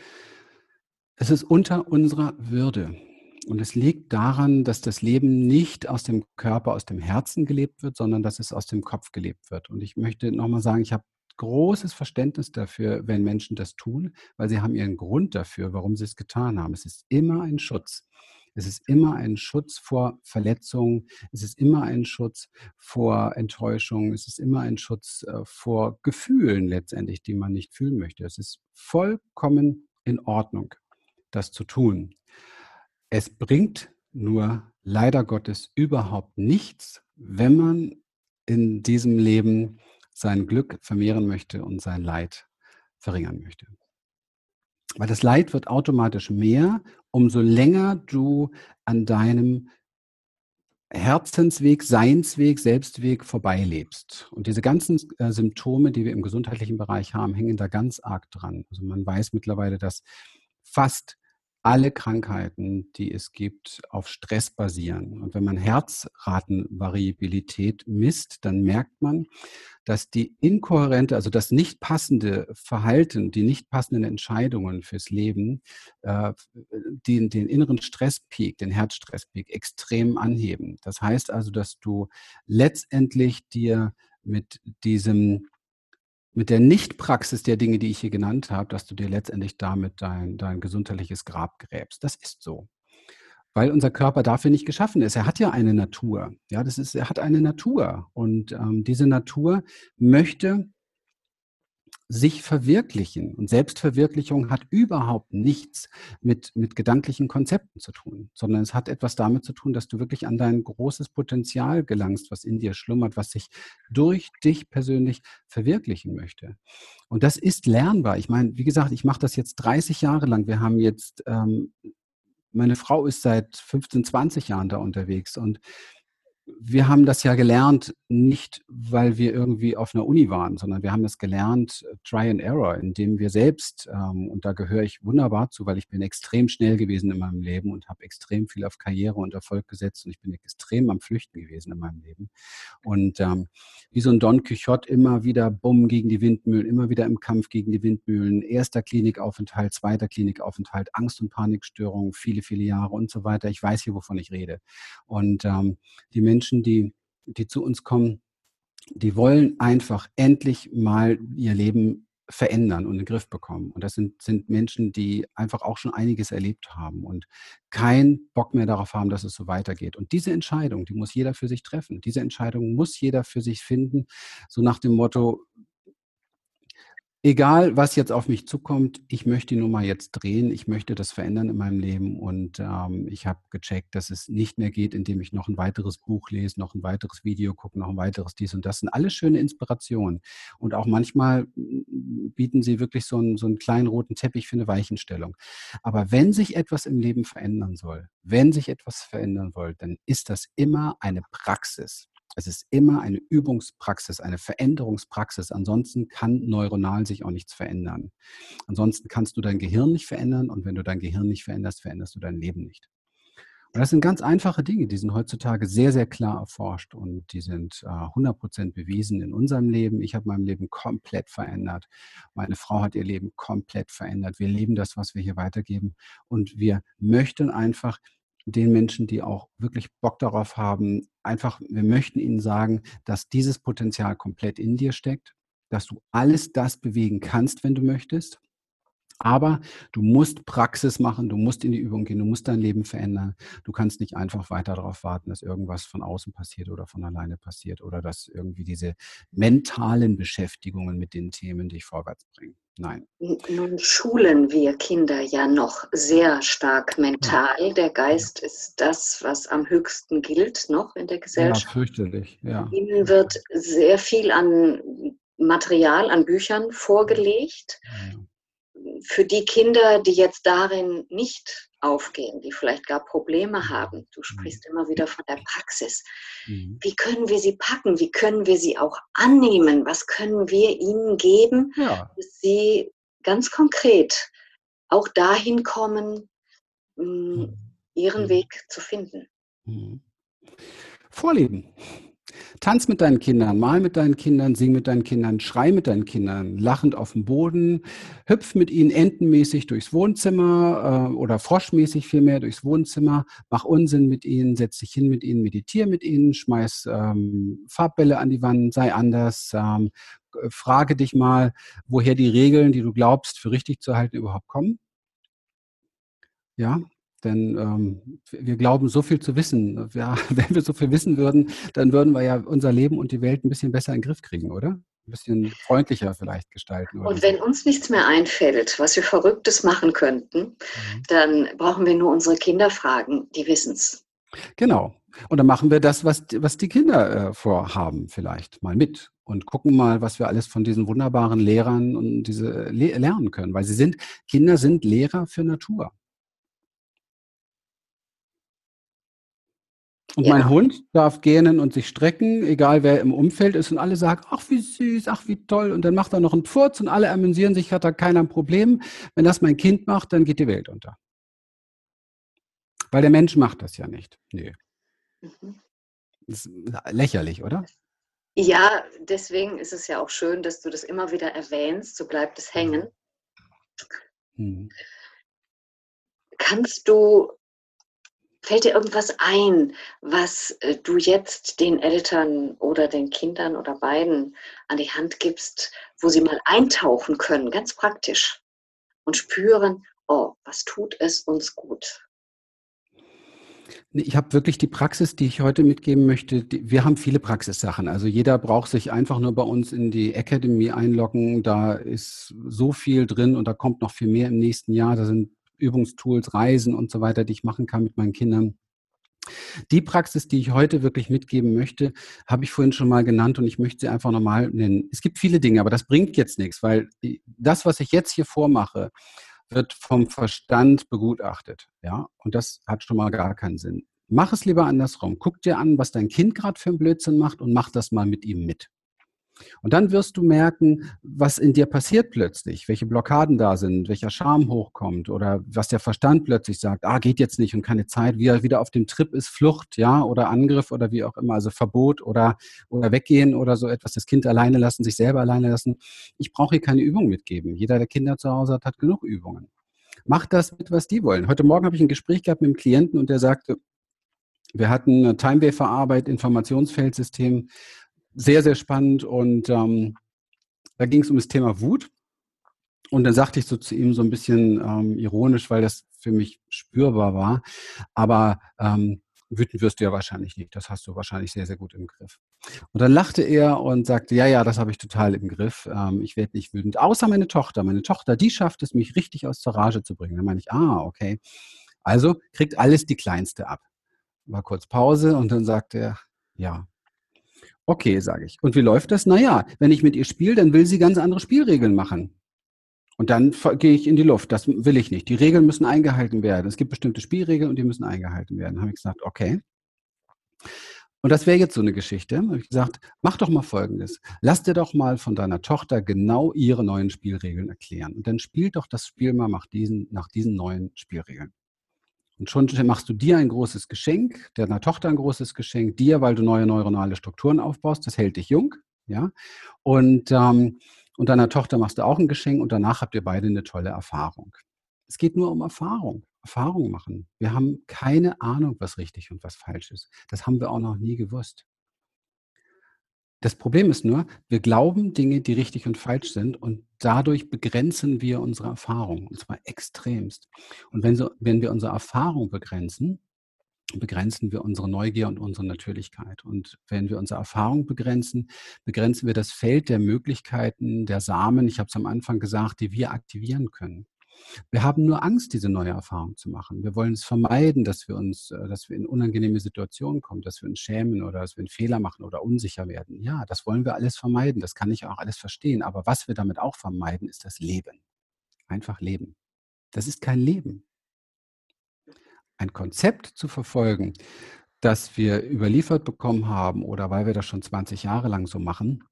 es ist unter unserer Würde. Und es liegt daran, dass das Leben nicht aus dem Körper, aus dem Herzen gelebt wird, sondern dass es aus dem Kopf gelebt wird. Und ich möchte nochmal sagen, ich habe großes Verständnis dafür, wenn Menschen das tun, weil sie haben ihren Grund dafür, warum sie es getan haben. Es ist immer ein Schutz. Es ist immer ein Schutz vor Verletzungen. Es ist immer ein Schutz vor Enttäuschung. Es ist immer ein Schutz äh, vor Gefühlen letztendlich, die man nicht fühlen möchte. Es ist vollkommen in Ordnung, das zu tun. Es bringt nur leider Gottes überhaupt nichts, wenn man in diesem Leben sein Glück vermehren möchte und sein Leid verringern möchte. Weil das Leid wird automatisch mehr, umso länger du an deinem Herzensweg, Seinsweg, Selbstweg vorbeilebst. Und diese ganzen äh, Symptome, die wir im gesundheitlichen Bereich haben, hängen da ganz arg dran. Also man weiß mittlerweile, dass fast alle Krankheiten, die es gibt, auf Stress basieren. Und wenn man Herzratenvariabilität misst, dann merkt man, dass die inkohärente, also das nicht passende Verhalten, die nicht passenden Entscheidungen fürs Leben, äh, den, den inneren Stresspeak, den Herzstresspeak extrem anheben. Das heißt also, dass du letztendlich dir mit diesem mit der Nichtpraxis der Dinge, die ich hier genannt habe, dass du dir letztendlich damit dein, dein gesundheitliches Grab gräbst. Das ist so. Weil unser Körper dafür nicht geschaffen ist. Er hat ja eine Natur. Ja, das ist, er hat eine Natur. Und ähm, diese Natur möchte sich verwirklichen. Und Selbstverwirklichung hat überhaupt nichts mit, mit gedanklichen Konzepten zu tun, sondern es hat etwas damit zu tun, dass du wirklich an dein großes Potenzial gelangst, was in dir schlummert, was sich durch dich persönlich verwirklichen möchte. Und das ist lernbar. Ich meine, wie gesagt, ich mache das jetzt 30 Jahre lang. Wir haben jetzt, ähm, meine Frau ist seit 15, 20 Jahren da unterwegs und wir haben das ja gelernt, nicht weil wir irgendwie auf einer Uni waren, sondern wir haben das gelernt, äh, Try and Error, indem wir selbst, ähm, und da gehöre ich wunderbar zu, weil ich bin extrem schnell gewesen in meinem Leben und habe extrem viel auf Karriere und Erfolg gesetzt und ich bin extrem am Flüchten gewesen in meinem Leben. Und ähm, wie so ein Don Quixote immer wieder bumm gegen die Windmühlen, immer wieder im Kampf gegen die Windmühlen, erster Klinikaufenthalt, zweiter Klinikaufenthalt, Angst- und Panikstörungen, viele, viele Jahre und so weiter. Ich weiß hier, wovon ich rede. Und ähm, die Menschen Menschen, die, die zu uns kommen, die wollen einfach endlich mal ihr Leben verändern und in den Griff bekommen. Und das sind, sind Menschen, die einfach auch schon einiges erlebt haben und keinen Bock mehr darauf haben, dass es so weitergeht. Und diese Entscheidung, die muss jeder für sich treffen. Diese Entscheidung muss jeder für sich finden, so nach dem Motto, egal was jetzt auf mich zukommt, ich möchte die Nummer jetzt drehen, ich möchte das verändern in meinem Leben und ähm, ich habe gecheckt, dass es nicht mehr geht, indem ich noch ein weiteres Buch lese, noch ein weiteres Video gucke, noch ein weiteres dies und das sind alles schöne Inspirationen und auch manchmal mm, bieten sie wirklich so einen, so einen kleinen roten Teppich für eine Weichenstellung. Aber wenn sich etwas im Leben verändern soll, wenn sich etwas verändern soll, dann ist das immer eine Praxis. Es ist immer eine Übungspraxis, eine Veränderungspraxis. Ansonsten kann neuronal sich auch nichts verändern. Ansonsten kannst du dein Gehirn nicht verändern und wenn du dein Gehirn nicht veränderst, veränderst du dein Leben nicht. Und das sind ganz einfache Dinge, die sind heutzutage sehr, sehr klar erforscht und die sind äh, 100% bewiesen in unserem Leben. Ich habe mein Leben komplett verändert. Meine Frau hat ihr Leben komplett verändert. Wir leben das, was wir hier weitergeben und wir möchten einfach den Menschen, die auch wirklich Bock darauf haben, einfach, wir möchten ihnen sagen, dass dieses Potenzial komplett in dir steckt, dass du alles das bewegen kannst, wenn du möchtest. Aber du musst Praxis machen, du musst in die Übung gehen, du musst dein Leben verändern. Du kannst nicht einfach weiter darauf warten, dass irgendwas von außen passiert oder von alleine passiert oder dass irgendwie diese mentalen Beschäftigungen mit den Themen dich vorwärts bringen. Nein. Nun schulen wir Kinder ja noch sehr stark mental. Der Geist ja. ist das, was am höchsten gilt noch in der Gesellschaft. Ja, fürchterlich. Ja. Ihnen wird sehr viel an Material, an Büchern vorgelegt. Ja für die Kinder, die jetzt darin nicht aufgehen, die vielleicht gar Probleme mhm. haben, du sprichst immer wieder von der Praxis, mhm. wie können wir sie packen? Wie können wir sie auch annehmen? Was können wir ihnen geben, ja. dass sie ganz konkret auch dahin kommen, mm, ihren mhm. Weg zu finden? Vorleben. Tanz mit deinen Kindern, mal mit deinen Kindern, sing mit deinen Kindern, schrei mit deinen Kindern, lachend auf dem Boden, hüpf mit ihnen entenmäßig durchs Wohnzimmer äh, oder froschmäßig vielmehr durchs Wohnzimmer, mach Unsinn mit ihnen, setz dich hin mit ihnen, meditiere mit ihnen, schmeiß ähm, Farbbälle an die Wand, sei anders, ähm, frage dich mal, woher die Regeln, die du glaubst, für richtig zu halten, überhaupt kommen. Ja, denn ähm, wir glauben, so viel zu wissen. Ja, wenn wir so viel wissen würden, dann würden wir ja unser Leben und die Welt ein bisschen besser in den Griff kriegen, oder? Ein bisschen freundlicher vielleicht gestalten. und wenn uns nichts mehr einfällt, was wir Verrücktes machen könnten, mhm. dann brauchen wir nur unsere Kinder fragen, die wissen es. Genau. Und dann machen wir das, was, was die Kinder äh, vorhaben, vielleicht mal mit und gucken mal, was wir alles von diesen wunderbaren Lehrern und diese le lernen können. Weil sie sind, Kinder sind Lehrer für Natur. Und ja. mein Hund darf gähnen und sich strecken, egal wer im Umfeld ist. Und alle sagen, ach wie süß, ach wie toll. Und dann macht er noch einen Pfurz und alle amüsieren sich, hat da keiner ein Problem. Wenn das mein Kind macht, dann geht die Welt unter. Weil der Mensch macht das ja nicht. Nee. Mhm. Das ist lächerlich, oder? Ja, deswegen ist es ja auch schön, dass du das immer wieder erwähnst, so bleibt es hängen. Mhm. Kannst du Fällt dir irgendwas ein, was äh, du jetzt den Eltern oder den Kindern oder beiden an die Hand gibst, wo sie mal eintauchen können, ganz praktisch und spüren, oh, was tut es uns gut? Ich habe wirklich die Praxis, die ich heute mitgeben möchte. Wir haben viele Praxissachen. Also jeder braucht sich einfach nur bei uns in die Academy einloggen. Da ist so viel drin und da kommt noch viel mehr im nächsten Jahr. Da sind Übungstools, Reisen und so weiter, die ich machen kann mit meinen Kindern. Die Praxis, die ich heute wirklich mitgeben möchte, habe ich vorhin schon mal genannt und ich möchte sie einfach nochmal nennen. Es gibt viele Dinge, aber das bringt jetzt nichts, weil das, was ich jetzt hier vormache, wird vom Verstand begutachtet. Ja, und das hat schon mal gar keinen Sinn. Mach es lieber andersrum. Guck dir an, was dein Kind gerade für einen Blödsinn macht und mach das mal mit ihm mit. Und dann wirst du merken, was in dir passiert plötzlich, welche Blockaden da sind, welcher Charme hochkommt oder was der Verstand plötzlich sagt, ah, geht jetzt nicht und keine Zeit, wie er wieder auf dem Trip ist, Flucht, ja, oder Angriff oder wie auch immer, also Verbot oder, oder weggehen oder so etwas, das Kind alleine lassen, sich selber alleine lassen. Ich brauche hier keine Übung mitgeben. Jeder, der Kinder zu Hause hat, hat genug Übungen. Mach das mit, was die wollen. Heute Morgen habe ich ein Gespräch gehabt mit einem Klienten und der sagte, wir hatten eine Time-Wafer-Arbeit, Informationsfeldsystem, sehr, sehr spannend. Und ähm, da ging es um das Thema Wut. Und dann sagte ich so zu ihm so ein bisschen ähm, ironisch, weil das für mich spürbar war. Aber ähm, wütend wirst du ja wahrscheinlich nicht. Das hast du wahrscheinlich sehr, sehr gut im Griff. Und dann lachte er und sagte, ja, ja, das habe ich total im Griff. Ähm, ich werde nicht wütend. Außer meine Tochter. Meine Tochter, die schafft es, mich richtig aus der Rage zu bringen. Dann meine ich, ah, okay. Also kriegt alles die Kleinste ab. War kurz Pause und dann sagte er, ja, Okay, sage ich. Und wie läuft das? Naja, wenn ich mit ihr spiele, dann will sie ganz andere Spielregeln machen. Und dann gehe ich in die Luft. Das will ich nicht. Die Regeln müssen eingehalten werden. Es gibt bestimmte Spielregeln und die müssen eingehalten werden. Habe ich gesagt, okay. Und das wäre jetzt so eine Geschichte. Da habe ich gesagt, mach doch mal Folgendes. Lass dir doch mal von deiner Tochter genau ihre neuen Spielregeln erklären. Und dann spielt doch das Spiel mal nach diesen, nach diesen neuen Spielregeln. Und schon machst du dir ein großes Geschenk, deiner Tochter ein großes Geschenk, dir, weil du neue neuronale Strukturen aufbaust. Das hält dich jung, ja. Und, ähm, und deiner Tochter machst du auch ein Geschenk und danach habt ihr beide eine tolle Erfahrung. Es geht nur um Erfahrung. Erfahrung machen. Wir haben keine Ahnung, was richtig und was falsch ist. Das haben wir auch noch nie gewusst. Das Problem ist nur, wir glauben Dinge, die richtig und falsch sind und dadurch begrenzen wir unsere Erfahrung und zwar extremst. Und wenn, so, wenn wir unsere Erfahrung begrenzen, begrenzen wir unsere Neugier und unsere Natürlichkeit. Und wenn wir unsere Erfahrung begrenzen, begrenzen wir das Feld der Möglichkeiten, der Samen, ich habe es am Anfang gesagt, die wir aktivieren können. Wir haben nur Angst, diese neue Erfahrung zu machen. Wir wollen es vermeiden, dass wir uns, äh, dass wir in unangenehme Situationen kommen, dass wir uns schämen oder dass wir einen Fehler machen oder unsicher werden. Ja, das wollen wir alles vermeiden. Das kann ich auch alles verstehen. Aber was wir damit auch vermeiden, ist das Leben. Einfach leben. Das ist kein Leben. Ein Konzept zu verfolgen, das wir überliefert bekommen haben oder weil wir das schon 20 Jahre lang so machen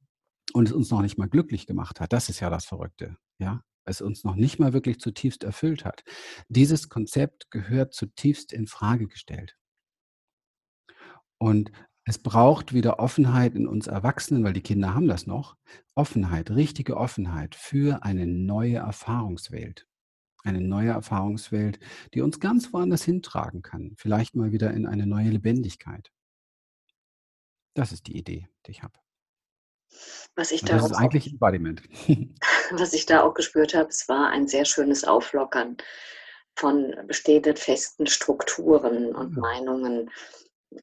und es uns noch nicht mal glücklich gemacht hat, das ist ja das Verrückte. Ja, es uns noch nicht mal wirklich zutiefst erfüllt hat. Dieses Konzept gehört zutiefst in Frage gestellt. Und Es braucht wieder Offenheit in uns Erwachsenen, weil die Kinder haben das noch. Offenheit, richtige Offenheit für eine neue Erfahrungswelt. Eine neue Erfahrungswelt, die uns ganz woanders hintragen kann. Vielleicht mal wieder in eine neue Lebendigkeit. Das ist die Idee, die ich habe. Was ich da das ist eigentlich Embodiment. Was ich da auch gespürt habe, es war ein sehr schönes Auflockern von bestehenden festen Strukturen und ja. Meinungen.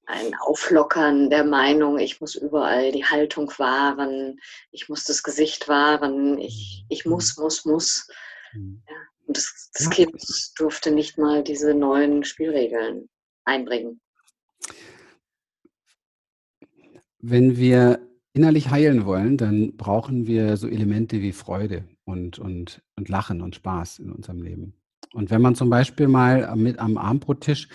Ein Auflockern der Meinung, ich muss überall die Haltung wahren, ich muss das Gesicht wahren, ich, ich mhm. muss, muss, muss. Mhm. Ja. Und das, das Kind durfte nicht mal diese neuen Spielregeln einbringen. Wenn wir innerlich heilen wollen, dann brauchen wir so Elemente wie Freude und, und, und Lachen und Spaß in unserem Leben. Und wenn man zum Beispiel mal mit am Abendbrottisch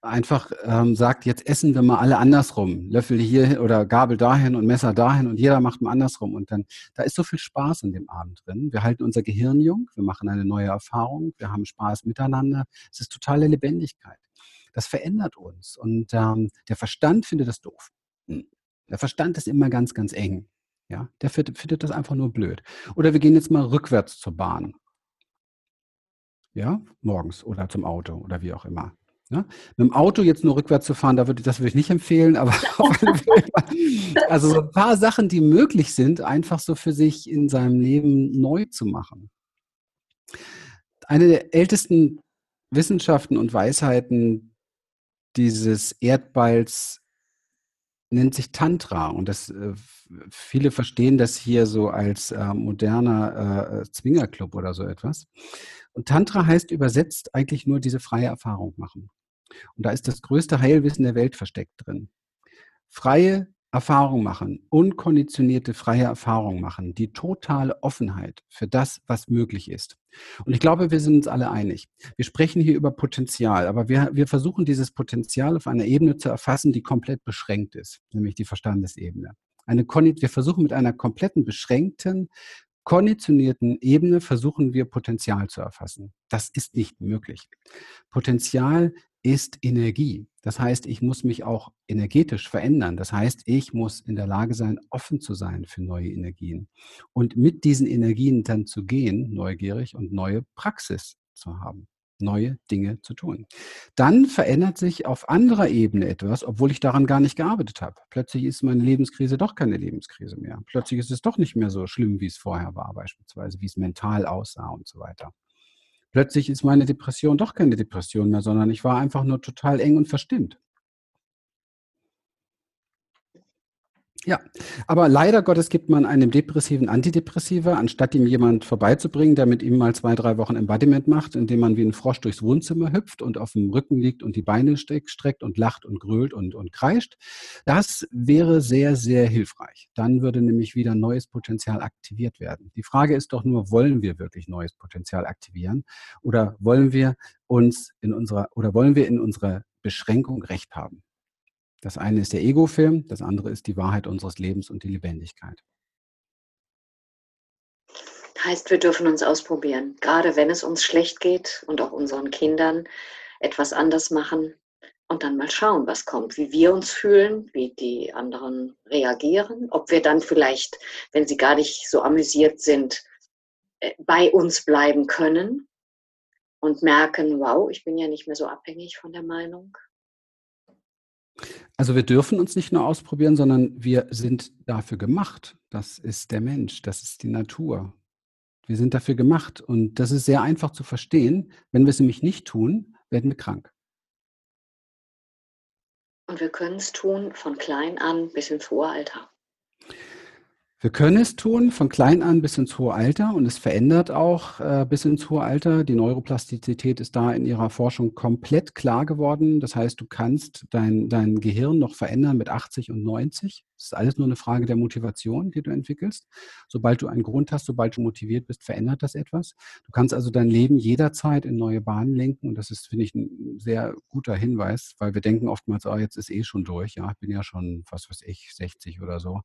einfach ähm, sagt, jetzt essen wir mal alle andersrum, Löffel hier oder Gabel dahin und Messer dahin und jeder macht mal andersrum und dann, da ist so viel Spaß in dem Abend drin. Wir halten unser Gehirn jung, wir machen eine neue Erfahrung, wir haben Spaß miteinander. Es ist totale Lebendigkeit. Das verändert uns und ähm, der Verstand findet das doof. Der Verstand ist immer ganz, ganz eng. Ja, der findet, das einfach nur blöd. Oder wir gehen jetzt mal rückwärts zur Bahn. Ja, morgens oder zum Auto oder wie auch immer. Ja? Mit dem Auto jetzt nur rückwärts zu fahren, da würde, das würde ich nicht empfehlen, aber also so ein paar Sachen, die möglich sind, einfach so für sich in seinem Leben neu zu machen. Eine der ältesten Wissenschaften und Weisheiten dieses Erdballs nennt sich Tantra und das äh, viele verstehen das hier so als äh, moderner äh, Zwingerclub oder so etwas. Und Tantra heißt übersetzt eigentlich nur diese freie Erfahrung machen. Und da ist das größte Heilwissen der Welt versteckt drin. Freie Erfahrung machen, unkonditionierte freie Erfahrung machen, die totale Offenheit für das, was möglich ist. Und ich glaube, wir sind uns alle einig. Wir sprechen hier über Potenzial, aber wir, wir versuchen dieses Potenzial auf einer Ebene zu erfassen, die komplett beschränkt ist, nämlich die Verstandesebene. Eine, wir versuchen mit einer kompletten beschränkten, konditionierten Ebene versuchen wir Potenzial zu erfassen. Das ist nicht möglich. Potenzial ist Energie. Das heißt, ich muss mich auch energetisch verändern. Das heißt, ich muss in der Lage sein, offen zu sein für neue Energien und mit diesen Energien dann zu gehen, neugierig und neue Praxis zu haben, neue Dinge zu tun. Dann verändert sich auf anderer Ebene etwas, obwohl ich daran gar nicht gearbeitet habe. Plötzlich ist meine Lebenskrise doch keine Lebenskrise mehr. Plötzlich ist es doch nicht mehr so schlimm, wie es vorher war, beispielsweise, wie es mental aussah und so weiter. Plötzlich ist meine Depression doch keine Depression mehr, sondern ich war einfach nur total eng und verstimmt. Ja, aber leider Gottes gibt man einem Depressiven Antidepressiva, anstatt ihm jemand vorbeizubringen, der mit ihm mal zwei, drei Wochen Embodiment macht, indem man wie ein Frosch durchs Wohnzimmer hüpft und auf dem Rücken liegt und die Beine streckt und lacht und grölt und, und kreischt. Das wäre sehr, sehr hilfreich. Dann würde nämlich wieder neues Potenzial aktiviert werden. Die Frage ist doch nur, wollen wir wirklich neues Potenzial aktivieren oder wollen wir uns in unserer oder wollen wir in unserer Beschränkung Recht haben? Das eine ist der Ego-Film, das andere ist die Wahrheit unseres Lebens und die Lebendigkeit. Heißt, wir dürfen uns ausprobieren, gerade wenn es uns schlecht geht und auch unseren Kindern etwas anders machen und dann mal schauen, was kommt, wie wir uns fühlen, wie die anderen reagieren, ob wir dann vielleicht, wenn sie gar nicht so amüsiert sind, äh, bei uns bleiben können und merken, wow, ich bin ja nicht mehr so abhängig von der Meinung. Also wir dürfen uns nicht nur ausprobieren, sondern wir sind dafür gemacht. Das ist der Mensch, das ist die Natur. Wir sind dafür gemacht und das ist sehr einfach zu verstehen. Wenn wir es nämlich nicht tun, werden wir krank. Und wir können es tun von klein an bis ins hohe Alter. Wir können es tun, von klein an bis ins hohe Alter und es verändert auch äh, bis ins hohe Alter. Die Neuroplastizität ist da in ihrer Forschung komplett klar geworden. Das heißt, du kannst dein, dein Gehirn noch verändern mit 80 und 90. Das ist alles nur eine Frage der Motivation, die du entwickelst. Sobald du einen Grund hast, sobald du motiviert bist, verändert das etwas. Du kannst also dein Leben jederzeit in neue Bahnen lenken und das ist, finde ich, ein sehr guter Hinweis, weil wir denken oftmals, oh, jetzt ist eh schon durch. Ja, ich bin ja schon, was weiß ich, 60 oder so.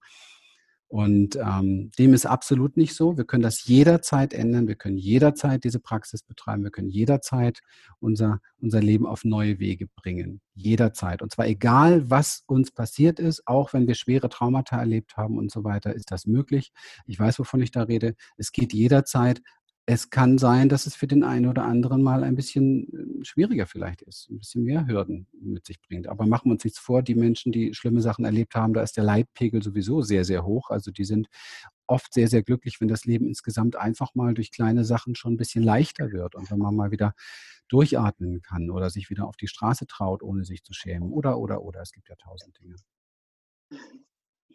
Und ähm, dem ist absolut nicht so. Wir können das jederzeit ändern. Wir können jederzeit diese Praxis betreiben. Wir können jederzeit unser, unser Leben auf neue Wege bringen. Jederzeit. Und zwar egal, was uns passiert ist, auch wenn wir schwere Traumata erlebt haben und so weiter, ist das möglich. Ich weiß, wovon ich da rede. Es geht jederzeit es kann sein, dass es für den einen oder anderen mal ein bisschen äh, schwieriger vielleicht ist, ein bisschen mehr Hürden mit sich bringt. Aber machen wir uns nichts vor, die Menschen, die schlimme Sachen erlebt haben, da ist der Leitpegel sowieso sehr, sehr hoch. Also die sind oft sehr, sehr glücklich, wenn das Leben insgesamt einfach mal durch kleine Sachen schon ein bisschen leichter wird und wenn man mal wieder durchatmen kann oder sich wieder auf die Straße traut, ohne sich zu schämen. Oder, oder, oder. Es gibt ja tausend Dinge.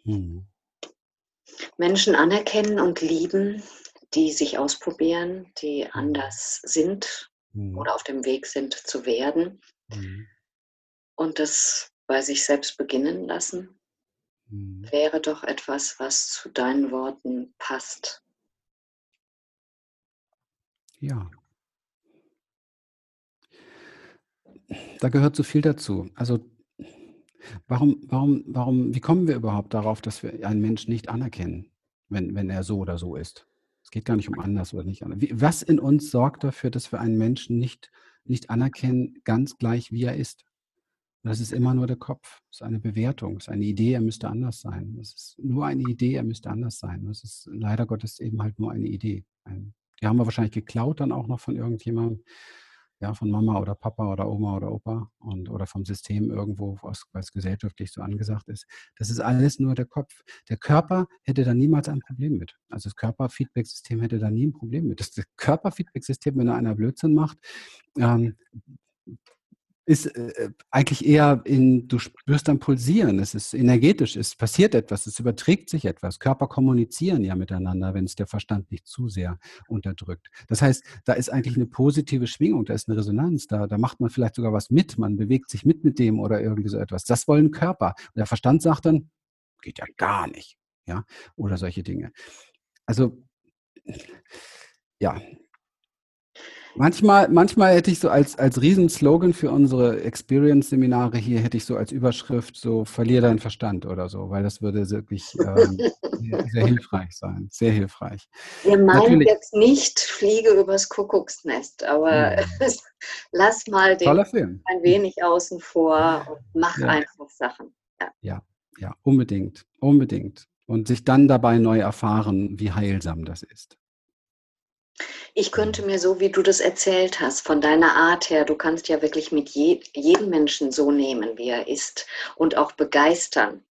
Hm. Menschen anerkennen und lieben die sich ausprobieren, die mhm. anders sind mhm. oder auf dem Weg sind zu werden mhm. und das bei sich selbst beginnen lassen, mhm. wäre doch etwas, was zu deinen Worten passt. Ja. Da gehört so viel dazu. Also warum, warum, warum, wie kommen wir überhaupt darauf, dass wir einen Menschen nicht anerkennen, wenn, wenn er so oder so ist? Es geht gar nicht um anders oder nicht anders. was in uns sorgt dafür, dass wir einen Menschen nicht, nicht anerkennen, ganz gleich wie er ist? das ist immer nur der Kopf. Das ist eine Bewertung, das ist eine Idee, er müsste anders sein. Das ist nur eine Idee, er müsste anders sein. Das ist leider Gottes eben halt nur eine Idee. die haben wir wahrscheinlich geklaut dann auch noch von irgendjemandem ja, von Mama oder Papa oder Oma oder Opa und oder vom System irgendwo, was, was gesellschaftlich so angesagt ist. Das ist alles nur der Kopf. Der Körper hätte da niemals ein Problem mit. Also das Körperfeedback-System hätte da nie ein Problem mit. Das Körperfeedback-System, wenn er einer Blödsinn macht, ähm, ist äh, äh, eigentlich eher in, du spürst dann Pulsieren, es ist energetisch, es passiert etwas, es überträgt sich etwas. Körper kommunizieren ja miteinander, wenn es der Verstand nicht zu sehr unterdrückt. Das heißt, da ist eigentlich eine positive Schwingung, da ist eine Resonanz, da, da macht man vielleicht sogar was mit, man bewegt sich mit mit dem oder irgendwie so etwas. Das wollen Körper. Und der Verstand sagt dann, geht ja gar nicht, ja, oder solche Dinge. Also, ja, Manchmal, manchmal hätte ich so als, als Riesenslogan für unsere Experience-Seminare hier, hätte ich so als Überschrift so, verlier deinen Verstand oder so, weil das würde wirklich ähm, sehr, sehr, hilfreich sein. Sehr hilfreich. Wir meinen Natürlich, jetzt nicht Fliege übers Kuckucksnest, aber ja. lass mal den ein wenig außen vor und mach ja. einfach Sachen. Ja. ja, ja, unbedingt, unbedingt. Und sich dann dabei neu erfahren, wie heilsam das ist. Ich könnte mir so, wie du das erzählt hast, von deiner Art her, du kannst ja wirklich mit je, jedem Menschen so nehmen, wie er ist und auch begeistern.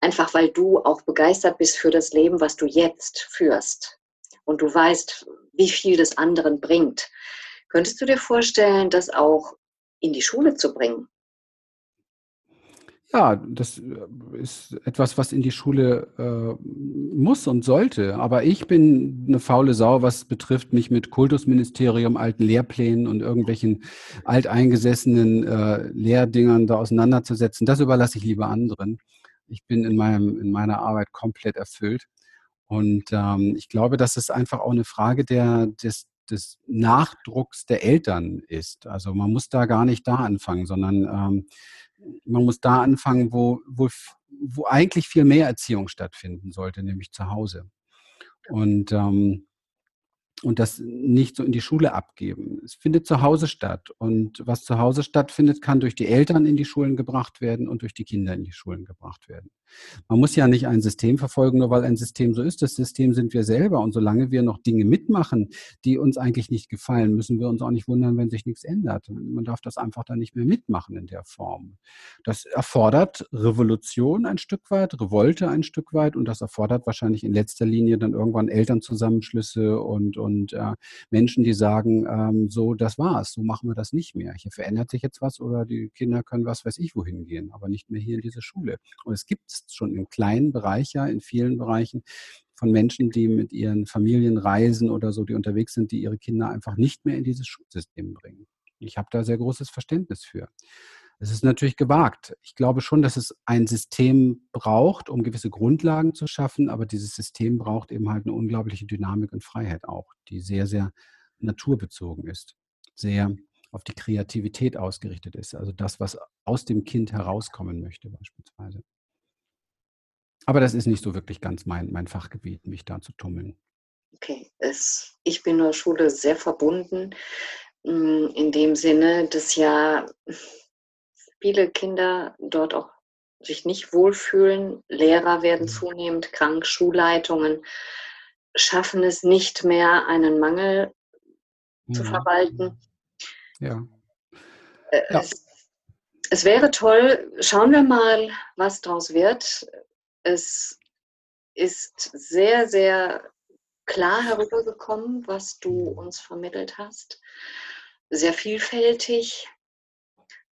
Einfach weil du auch begeistert bist für das Leben, was du jetzt führst. Und du weißt, wie viel das anderen bringt. Könntest du dir vorstellen, das auch in die Schule zu bringen? Ja, das äh, ist etwas, was in die Schule äh, muss und sollte. Aber ich bin eine faule Sau, was betrifft, mich mit Kultusministerium, alten Lehrplänen und irgendwelchen alteingesessenen äh, Lehrdingern da auseinanderzusetzen. Das überlasse ich lieber anderen. Ich bin in, meinem, in meiner Arbeit komplett erfüllt. Und ähm, ich glaube, dass es einfach auch eine Frage der, des, des Nachdrucks der Eltern ist. Also man muss da gar nicht da anfangen, sondern ähm, man muss da anfangen, wo, wo, wo eigentlich viel mehr Erziehung stattfinden sollte, nämlich zu Hause. Und ähm, und das nicht so in die Schule abgeben. Es findet zu Hause statt. Und was zu Hause stattfindet, kann durch die Eltern in die Schulen gebracht werden und durch die Kinder in die Schulen gebracht werden. Man muss ja nicht ein System verfolgen, nur weil ein System so ist. Das System sind wir selber. Und solange wir noch Dinge mitmachen, die uns eigentlich nicht gefallen, müssen wir uns auch nicht wundern, wenn sich nichts ändert. Man darf das einfach dann nicht mehr mitmachen in der Form. Das erfordert Revolution ein Stück weit, Revolte ein Stück weit. Und das erfordert wahrscheinlich in letzter Linie dann irgendwann Elternzusammenschlüsse und, und äh, Menschen, die sagen, ähm, so, das war's, so machen wir das nicht mehr. Hier verändert sich jetzt was oder die Kinder können was weiß ich wohin gehen, aber nicht mehr hier in diese Schule. Und es gibt schon im kleinen Bereich, ja, in vielen Bereichen von Menschen, die mit ihren Familien reisen oder so, die unterwegs sind, die ihre Kinder einfach nicht mehr in dieses Schulsystem bringen. Ich habe da sehr großes Verständnis für. Es ist natürlich gewagt. Ich glaube schon, dass es ein System braucht, um gewisse Grundlagen zu schaffen, aber dieses System braucht eben halt eine unglaubliche Dynamik und Freiheit auch, die sehr, sehr naturbezogen ist, sehr auf die Kreativität ausgerichtet ist, also das, was aus dem Kind herauskommen möchte beispielsweise. Aber das ist nicht so wirklich ganz mein, mein Fachgebiet, mich da zu tummeln. Okay, es, ich bin der Schule sehr verbunden, mm, in dem Sinne, dass ja viele Kinder dort auch sich nicht wohlfühlen. Lehrer werden mhm. zunehmend krank, Schulleitungen schaffen es nicht mehr, einen Mangel mhm. zu verwalten. Ja. Äh, ja. Es, es wäre toll, schauen wir mal, was daraus wird. Es ist sehr, sehr klar herübergekommen, was du uns vermittelt hast. Sehr vielfältig.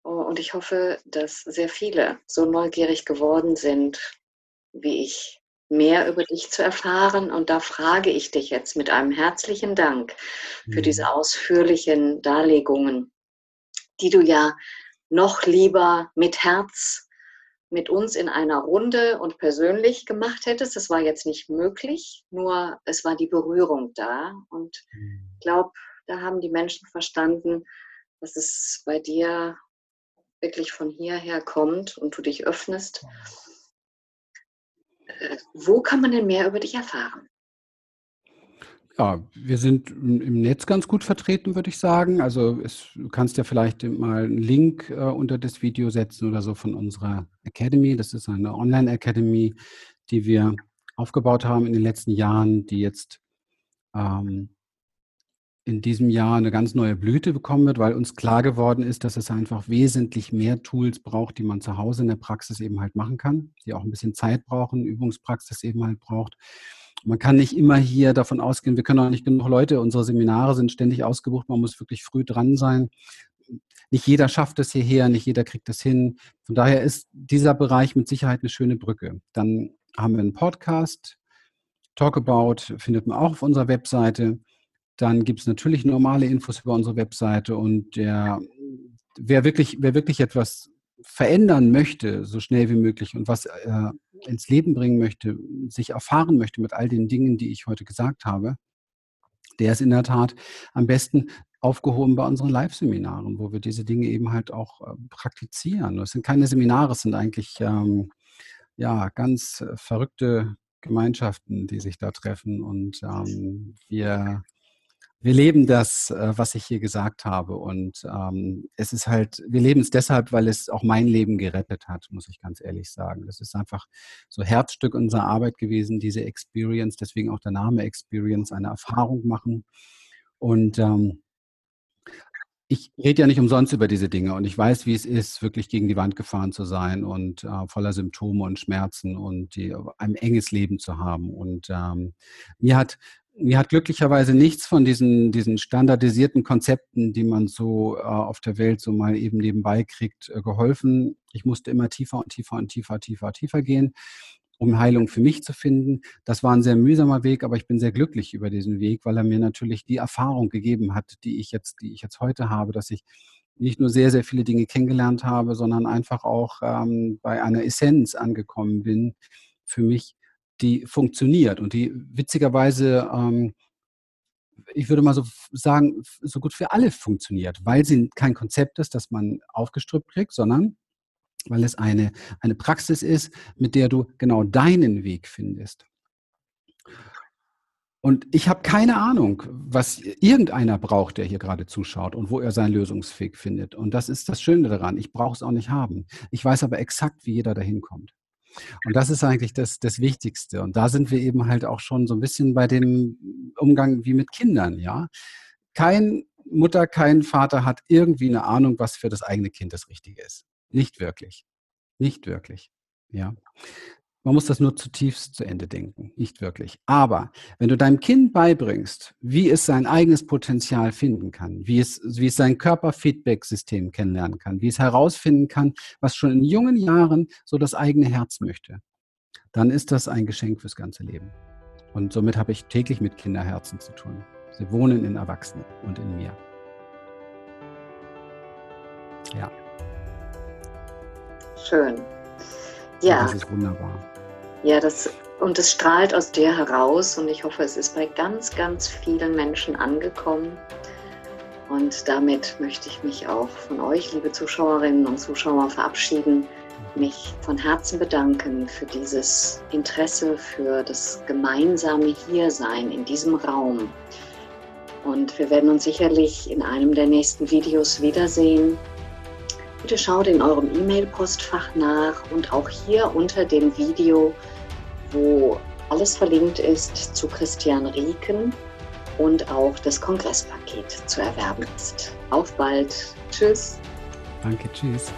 Und ich hoffe, dass sehr viele so neugierig geworden sind, wie ich, mehr über dich zu erfahren. Und da frage ich dich jetzt mit einem herzlichen Dank für diese mhm. ausführlichen Darlegungen, die du ja noch lieber mit Herz mit uns in einer Runde und persönlich gemacht hättest. Das war jetzt nicht möglich, nur es war die Berührung da. Und ich glaube, da haben die Menschen verstanden, dass es bei dir wirklich von hierher kommt und du dich öffnest. Äh, wo kann man denn mehr über dich erfahren? Ja, wir sind im Netz ganz gut vertreten, würde ich sagen. Also es, du kannst ja vielleicht mal einen Link äh, unter das Video setzen oder so von unserer Academy. Das ist eine Online-Academy, die wir aufgebaut haben in den letzten Jahren, die jetzt ähm, in diesem Jahr eine ganz neue Blüte bekommen wird, weil uns klar geworden ist, dass es einfach wesentlich mehr Tools braucht, die man zu Hause in der Praxis eben halt machen kann, die auch ein bisschen Zeit brauchen, Übungspraxis eben halt braucht. Man kann nicht immer hier davon ausgehen, wir können auch nicht genug Leute, unsere Seminare sind ständig ausgebucht, man muss wirklich früh dran sein. Nicht jeder schafft es hierher, nicht jeder kriegt es hin. Von daher ist dieser Bereich mit Sicherheit eine schöne Brücke. Dann haben wir einen Podcast, Talkabout findet man auch auf unserer Webseite. Dann gibt es natürlich normale Infos über unsere Webseite und der, wer, wirklich, wer wirklich etwas verändern möchte, so schnell wie möglich und was äh, ins Leben bringen möchte, sich erfahren möchte mit all den Dingen, die ich heute gesagt habe, der ist in der Tat am besten aufgehoben bei unseren Live-Seminaren, wo wir diese Dinge eben halt auch äh, praktizieren. Es sind keine Seminare, es sind eigentlich ähm, ja ganz äh, verrückte Gemeinschaften, die sich da treffen und ähm, wir wir leben das, äh, was ich hier gesagt habe. Und ähm, es ist halt, wir leben es deshalb, weil es auch mein Leben gerettet hat, muss ich ganz ehrlich sagen. Das ist einfach so Herzstück unserer Arbeit gewesen, diese Experience, deswegen auch der Name Experience, eine Erfahrung machen. Und ähm, ich rede ja nicht umsonst über diese Dinge und ich weiß, wie es ist, wirklich gegen die Wand gefahren zu sein und äh, voller Symptome und Schmerzen und die, ein enges Leben zu haben. Und ähm, mir hat mir hat glücklicherweise nichts von diesen, diesen standardisierten Konzepten, die man so äh, auf der Welt so mal eben nebenbei kriegt, äh, geholfen. Ich musste immer tiefer und tiefer und tiefer, tiefer, tiefer gehen, um Heilung für mich zu finden. Das war ein sehr mühsamer Weg, aber ich bin sehr glücklich über diesen Weg, weil er mir natürlich die Erfahrung gegeben hat, die ich jetzt, die ich jetzt heute habe, dass ich nicht nur sehr, sehr viele Dinge kennengelernt habe, sondern einfach auch ähm, bei einer Essenz angekommen bin für mich, die funktioniert und die witzigerweise, ähm, ich würde mal so sagen, so gut für alle funktioniert, weil sie kein Konzept ist, das man aufgestrüppt kriegt, sondern weil es eine, eine Praxis ist, mit der du genau deinen Weg findest. Und ich habe keine Ahnung, was irgendeiner braucht, der hier gerade zuschaut und wo er seinen Lösungsweg findet. Und das ist das Schöne daran. Ich brauche es auch nicht haben. Ich weiß aber exakt, wie jeder dahin kommt. Und das ist eigentlich das, das Wichtigste. Und da sind wir eben halt auch schon so ein bisschen bei dem Umgang wie mit Kindern, ja. Kein Mutter, kein Vater hat irgendwie eine Ahnung, was für das eigene Kind das Richtige ist. Nicht wirklich. Nicht wirklich. Ja. Man muss das nur zutiefst zu Ende denken, nicht wirklich. Aber wenn du deinem Kind beibringst, wie es sein eigenes Potenzial finden kann, wie es, wie es sein Körperfeedback-System kennenlernen kann, wie es herausfinden kann, was schon in jungen Jahren so das eigene Herz möchte, dann ist das ein Geschenk fürs ganze Leben. Und somit habe ich täglich mit Kinderherzen zu tun. Sie wohnen in Erwachsenen und in mir. Ja. Schön. Ja. Das ist wunderbar. Ja, das, und es strahlt aus dir heraus und ich hoffe, es ist bei ganz, ganz vielen Menschen angekommen. Und damit möchte ich mich auch von euch, liebe Zuschauerinnen und Zuschauer, verabschieden. mich von Herzen bedanken für dieses Interesse, für das gemeinsame Hiersein in diesem Raum. Und wir werden uns sicherlich in einem der nächsten Videos wiedersehen. Bitte schaut in eurem E-Mail-Postfach nach und auch hier unter dem Video, wo alles verlinkt ist zu Christian Rieken und auch das Kongresspaket zu erwerben ist. Auf bald. Tschüss. Danke, tschüss.